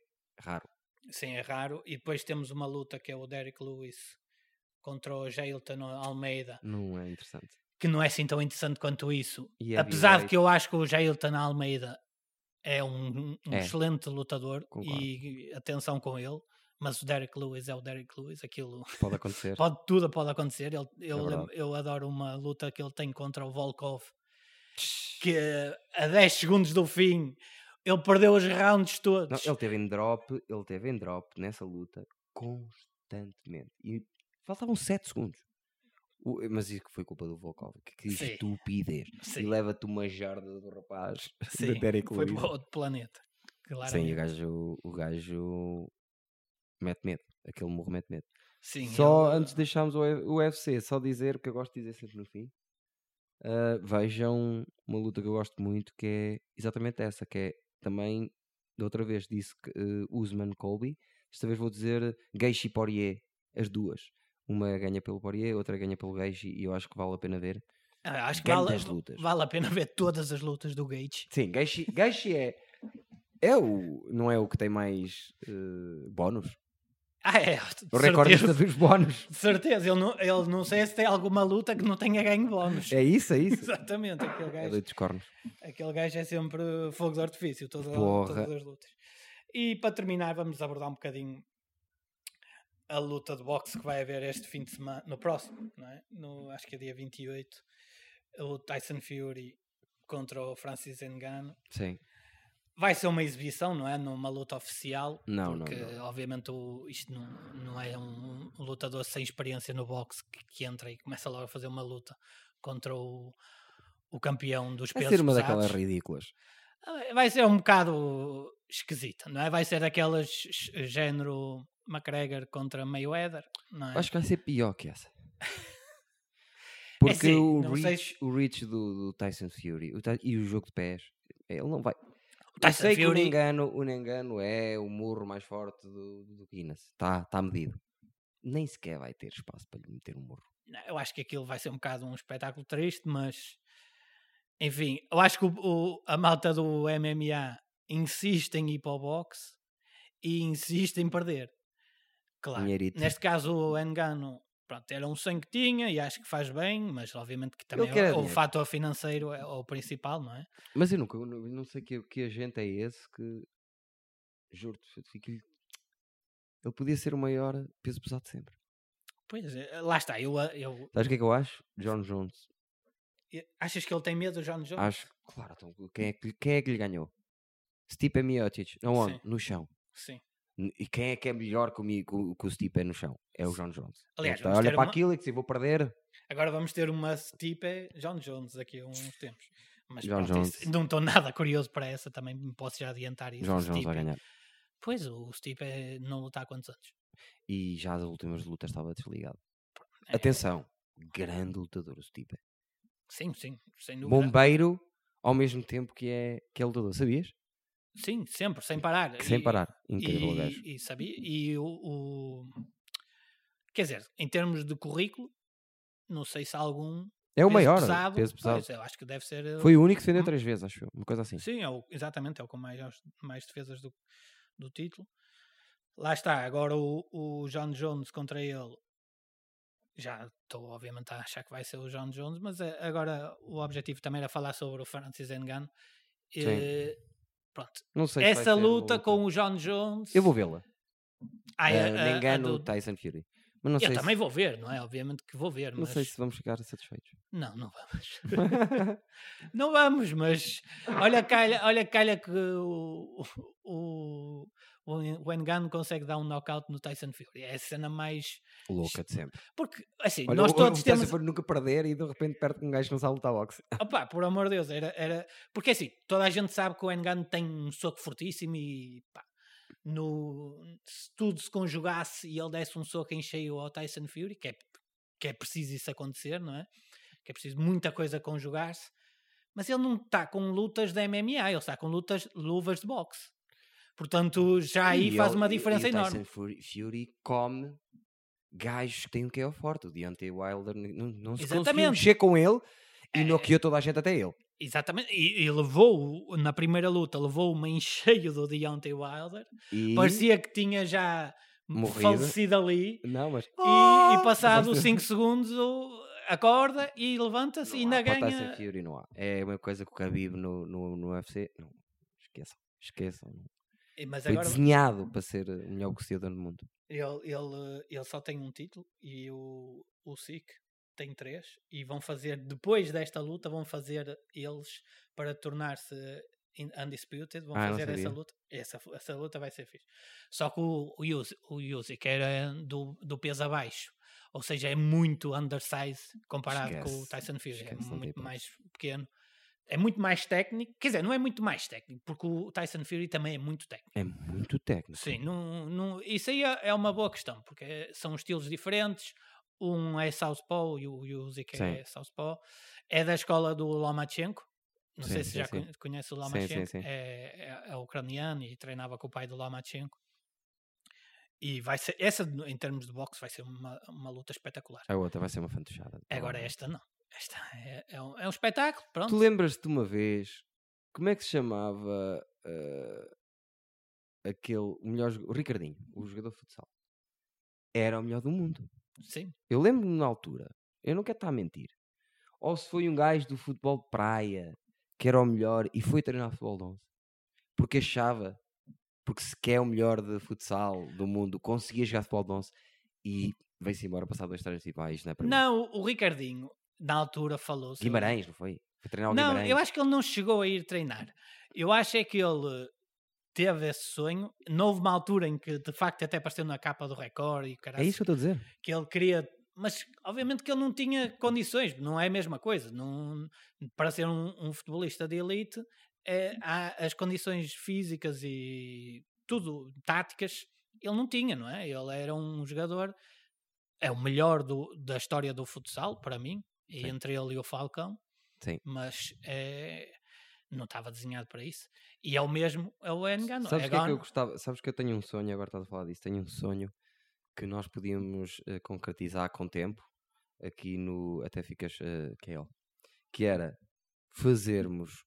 raro. sim, é raro. E depois temos uma luta que é o Derek Lewis contra o Jailton Almeida, Não é interessante. que não é assim tão interessante quanto isso. E Apesar de que eu acho que o Jailton Almeida é um, um É. excelente lutador Concordo. e atenção com ele, mas o Derek Lewis é o Derek Lewis, aquilo Pode acontecer. pode, tudo pode acontecer. Ele, eu, É eu adoro uma luta que ele tem contra o Volkov, que a 10 segundos do fim Ele perdeu os rounds todos. Não, ele teve em drop, ele teve em drop nessa luta constantemente. E faltavam 7 segundos. O- mas isso que foi culpa do Volkov. Que, que Sim. estupidez. Sim. E leva-te uma jarda do rapaz. Sim, foi para outro planeta. Sim, claramente. o gajo, o gajo mete medo. Aquele morro mete medo. Sim, Só ele- antes de deixarmos o UFC, só dizer, que eu gosto de dizer sempre no fim. ah, vejam uma luta que eu gosto muito, que é exatamente essa, que é também, da outra vez disse que uh, Usman Colby, desta vez vou dizer Gaethje Poirier, as duas. Uma ganha pelo Poirier, outra ganha pelo Gaethje e eu acho que vale a pena ver. Ah, acho que vale, vale a pena ver todas as lutas do Gage. Sim, Gaethje é, é o, não é o que tem mais uh, bónus? Ah, é. O recordista dos bónus. De certeza. Ele não, ele não sei se tem alguma luta que não tenha ganho bónus. É isso, é isso. Exatamente. Aquele É gajo, dos cornos. aquele gajo é sempre fogo de artifício. Toda, todas as lutas. E para terminar, vamos abordar um bocadinho a luta de boxe que vai haver este fim de semana, no próximo, não é? No, acho que é dia 28. O Tyson Fury contra o Francis Ngannou. Sim. Vai ser uma exibição, não é? Numa luta oficial. Não, não, porque, não. obviamente, o- isto não, não é um, um lutador sem experiência no boxe que, que entra e começa logo a fazer uma luta contra o, o campeão dos Vai pesos ser uma pesados. daquelas ridículas. Ah, Vai ser um bocado esquisita, não é? Vai ser daquelas género McGregor contra Mayweather, não é? Acho que vai ser pior que essa. Porque assim, o, reach, o reach do, do Tyson Fury o Ty- e o jogo de pés, ele não vai. O Eu Tyson sei Fury- que o engano, o engano é o murro mais forte do, do Guinness. Está tá medido. Nem sequer vai ter espaço para lhe meter um murro. Eu acho que aquilo vai ser um bocado um espetáculo triste, mas enfim, eu acho que o, o- a malta do MMA insiste em ir para o boxe e insiste em perder. Claro, Dinheirito. neste caso o Engano pronto, era um sangue que tinha e acho que faz bem, mas obviamente que também quer o, o dinheiro. fator financeiro é o principal, não é? Mas eu nunca, eu não, não sei que, que agente é esse que. Juro-te, fico-lhe- ele podia ser o maior peso pesado de sempre. Pois, é, lá está, eu, eu, Sabes o que é que eu acho? John Jones. achas que ele tem medo do John Jones? Acho, claro, então, quem, é que, quem é que lhe ganhou? Stipe Miocic. Aonde? Sim. No chão. Sim. E quem é que é melhor que o, que o, Stipe é no chão? É o John Jones. Aliás, Então, olha para uma- aquilo e que se vou perder. Agora vamos ter uma Stipe John Jones daqui a uns tempos. Mas John pronto, isso- Jones. não estou nada curioso para essa, também me posso já adiantar isso. John Jones vai ganhar. Pois, o Stipe não luta há quantos anos? E já as últimas lutas estava desligado. É, Atenção, grande lutador o Stipe. Sim, sim, sem dúvida. Bombeiro ao mesmo tempo que é, que é lutador, sabias? Sim, sempre, sem parar. Sem E- parar. Incrível e, gajo. e sabia, e o, o- Quer dizer, em termos de currículo, não sei se algum. É o maior pesado, peso pesado. Pois, eu acho que deve ser. Foi o único que defendeu Hum. três vezes, acho. Uma coisa assim. Sim, é o- exatamente, é o com mais, mais defesas do, do título. Lá está, agora o, o John Jones contra ele. Já estou, obviamente, a achar que vai ser o John Jones, mas eh, agora o objetivo também era falar sobre o Francis Ngannou. Eh, pronto, Não sei se essa ser uma luta com o John Jones. Eu vou vê-la. Ah, nem a engano o do- Tyson Fury. Mas não Eu sei, também se, vou ver, não é? Obviamente que vou ver, não mas sei se vamos ficar satisfeitos. não, não vamos. não vamos, mas olha calha, olha calha que o, o, o, o Ngannou consegue dar um knockout no Tyson Fury. É a cena mais Louca de sempre. porque assim, Olha, nós o, todos o temos nunca perder e de repente perde um gajo que não sabe lutar boxe. Opa, por amor de Deus, era, era. Porque assim, toda a gente sabe que o Ngannou tem um soco fortíssimo e pá, no, se tudo se conjugasse e ele desse um soco em cheio ao Tyson Fury, que é, que é preciso isso acontecer, não é? Que é preciso muita coisa conjugar-se, mas ele não está com lutas de MMA, ele está com lutas, luvas de boxe. Portanto, já aí E faz ele- uma e- diferença e o enorme. Tyson Fury come gajos que têm um que é forte. O Deontay Wilder não, não se conseguiu mexer com ele e É. noqueou toda a gente até ele. Exatamente, e, e levou, na primeira luta, levou uma em cheio do Deontay Wilder. E... Parecia que tinha já Morrido. falecido ali. Não, mas... E, Oh! e passado Gosto- 5 segundos acorda e levanta-se e ainda há, ganha. Fury não há. É a mesma coisa que o Khabib no, no, no UFC. Não, esqueçam. Esqueçam. Mas Foi agora desenhado para ser o melhor boxeador do mundo. Ele, ele, ele só tem um título e o, o SIC tem três. E vão fazer, depois desta luta, vão fazer eles para tornar-se Undisputed, vão Ah, fazer essa luta. Essa, essa luta vai ser fixe. Só que o, o, o Usyk era do, do peso abaixo. Ou seja, é muito undersize comparado com o Esquece, Tyson Fury. esquece, é muito mais pequeno. É muito mais técnico. Quer dizer, não é muito mais técnico, porque o Tyson Fury também é muito técnico. É muito técnico. Sim, não, não, isso aí é, é uma boa questão, porque são estilos diferentes. Um é Southpaw e o, e o Sim. é Southpaw. É da escola do Lomachenko. Não sei Sim, se sim, já conhece o Lomachenko. sim, sim. É, é, é ucraniano e treinava com o pai do Lomachenko. E vai ser, essa em termos de boxe vai ser uma, uma luta espetacular. A outra vai ser uma fantochada. Agora esta não. É, é, um, é um espetáculo, pronto. Tu lembras-te de uma vez, como é que se chamava eh, aquele, o melhor, o Ricardinho, o jogador de futsal? Era o melhor do mundo. Sim, Eu lembro-me na altura, eu não quero estar a mentir. Ou se foi um gajo do futebol de praia que era o melhor e foi treinar futebol de 11. Porque achava, porque se quer o melhor de futsal do mundo, conseguia jogar futebol de 11 e veio-se embora passar dois treinos tipo, ah, isto não é para mim. não, o Ricardinho na altura falou Guimarães, não foi? Foi treinar o Não, Guimarães. eu acho que ele não chegou a ir treinar. Eu acho é que ele teve esse sonho. Não houve uma altura em que de facto até apareceu na capa do recorde e o É caralho, isso que eu estou a dizer. que ele queria. Mas obviamente que ele não tinha condições, não é a mesma coisa. Não, para ser um, um futebolista de elite, é, há as condições físicas e tudo, táticas, ele não tinha, não é? Ele era um jogador, é o melhor do- da história do futsal, para mim, Sim. entre ele e o Falcão Sim. mas é, não estava desenhado para isso. E é o mesmo, é o Engano. Sabes é o que é que eu gostava? Sabes que eu tenho um sonho, agora estás a falar disso, tenho um sonho que nós podíamos eh, concretizar com tempo aqui no Até Ficas uh, KL, que era fazermos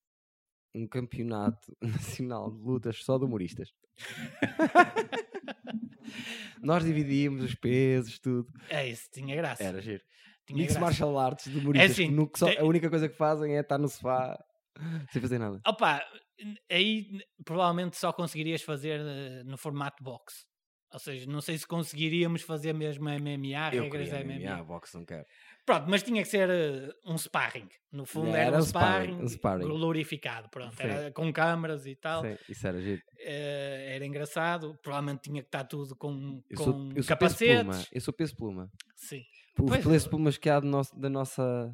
um campeonato nacional de lutas só de humoristas. nós dividíamos os pesos, tudo. É isso, tinha graça. Era giro. Mix martial arts de humoristas, assim, que no- que só- tem- a única coisa que fazem é estar no sofá sem fazer nada. Opa, aí provavelmente só conseguirias fazer eh, no formato boxe. Ou seja, não sei se conseguiríamos fazer mesmo MMA, Eu regras da MMA. MMA, boxe não quero. Pronto, mas tinha que ser eh, um sparring. No fundo Era era, um sparring, um sparring. glorificado. Pronto, Sim. era com câmaras e tal. Sim, isso era giro. Eh, era engraçado. Provavelmente tinha que estar tudo com, Eu com sou, eu sou peso capacetes. pluma. Eu sou peso pluma. Sim. Os Pois, peso plumas que há do nosso- da nossa.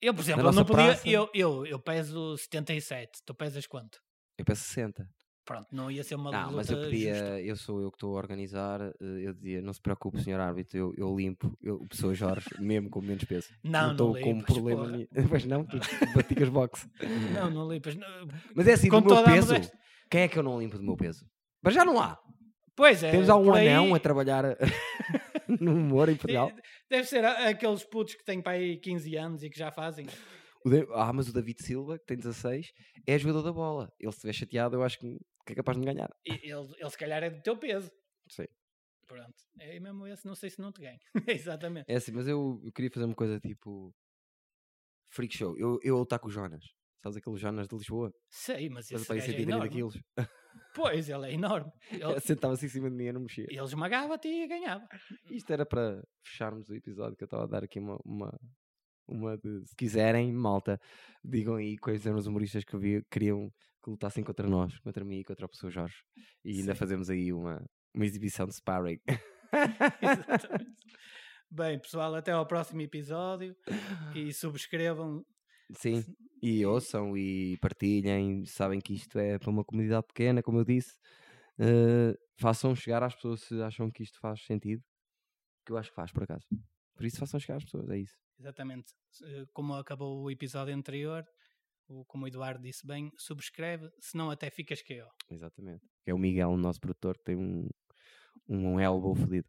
Eu, por exemplo, eu não podia. praça- Eu, eu, eu peso 77. Tu pesas quanto? Eu peso 60. Pronto, não ia ser uma Não, luta mas eu podia. justa. Eu sou eu que estou a organizar. eh, Eu dizia: não se preocupe, senhor árbitro, eu, eu limpo. Eu, o pessoa Jorge, mesmo com menos peso. Não, não estou com um problema. porra. Pois não, tu praticas boxe. Não, não limpas. não- Mas é assim, Com do meu peso. modéstia. Quem é que eu não limpo do meu peso? Mas já não há. Pois é. Temos há um aí anão a trabalhar no humor em Portugal. de- Deve ser aqueles putos que têm para aí 15 anos e que já fazem. Ah, mas o David Silva, que tem 16, é jogador da bola. Ele se estiver chateado, eu acho que é capaz de me ganhar. Ele, ele se calhar é do teu peso. Sim. Pronto. É mesmo esse, não sei se não te ganho. Exatamente. É assim, mas eu, eu queria fazer uma coisa tipo freak show. Eu, eu lutar com o Jonas. Sabes aquele Jonas de Lisboa? Sei, mas esse tem gajo é 130 enorme. quilos. Pois, ele é enorme. Ele, Sentava-se em cima de mim e não mexia. ele esmagava-te e ganhava. Isto era para fecharmos o episódio que eu estava a dar aqui uma, uma, uma de, se quiserem, malta, digam aí quais eram os humoristas que vi- queriam que lutassem contra nós, contra mim e contra o professor Jorge. E ainda Sim. fazemos aí uma, uma exibição de sparring. Exatamente. Bem, pessoal, até ao próximo episódio e subscrevam. Sim, e ouçam e partilhem. Sabem que isto é para uma comunidade pequena, como eu disse. Uh, façam chegar às pessoas se acham que isto faz sentido. Que eu acho que faz, por acaso. Por isso, façam chegar às pessoas, é isso. Exatamente. Eh, Como acabou o episódio anterior, como o Eduardo disse bem, subscreve, senão até ficas que eu. Exatamente. É o Miguel, o nosso produtor, que tem um, um elbow fodido.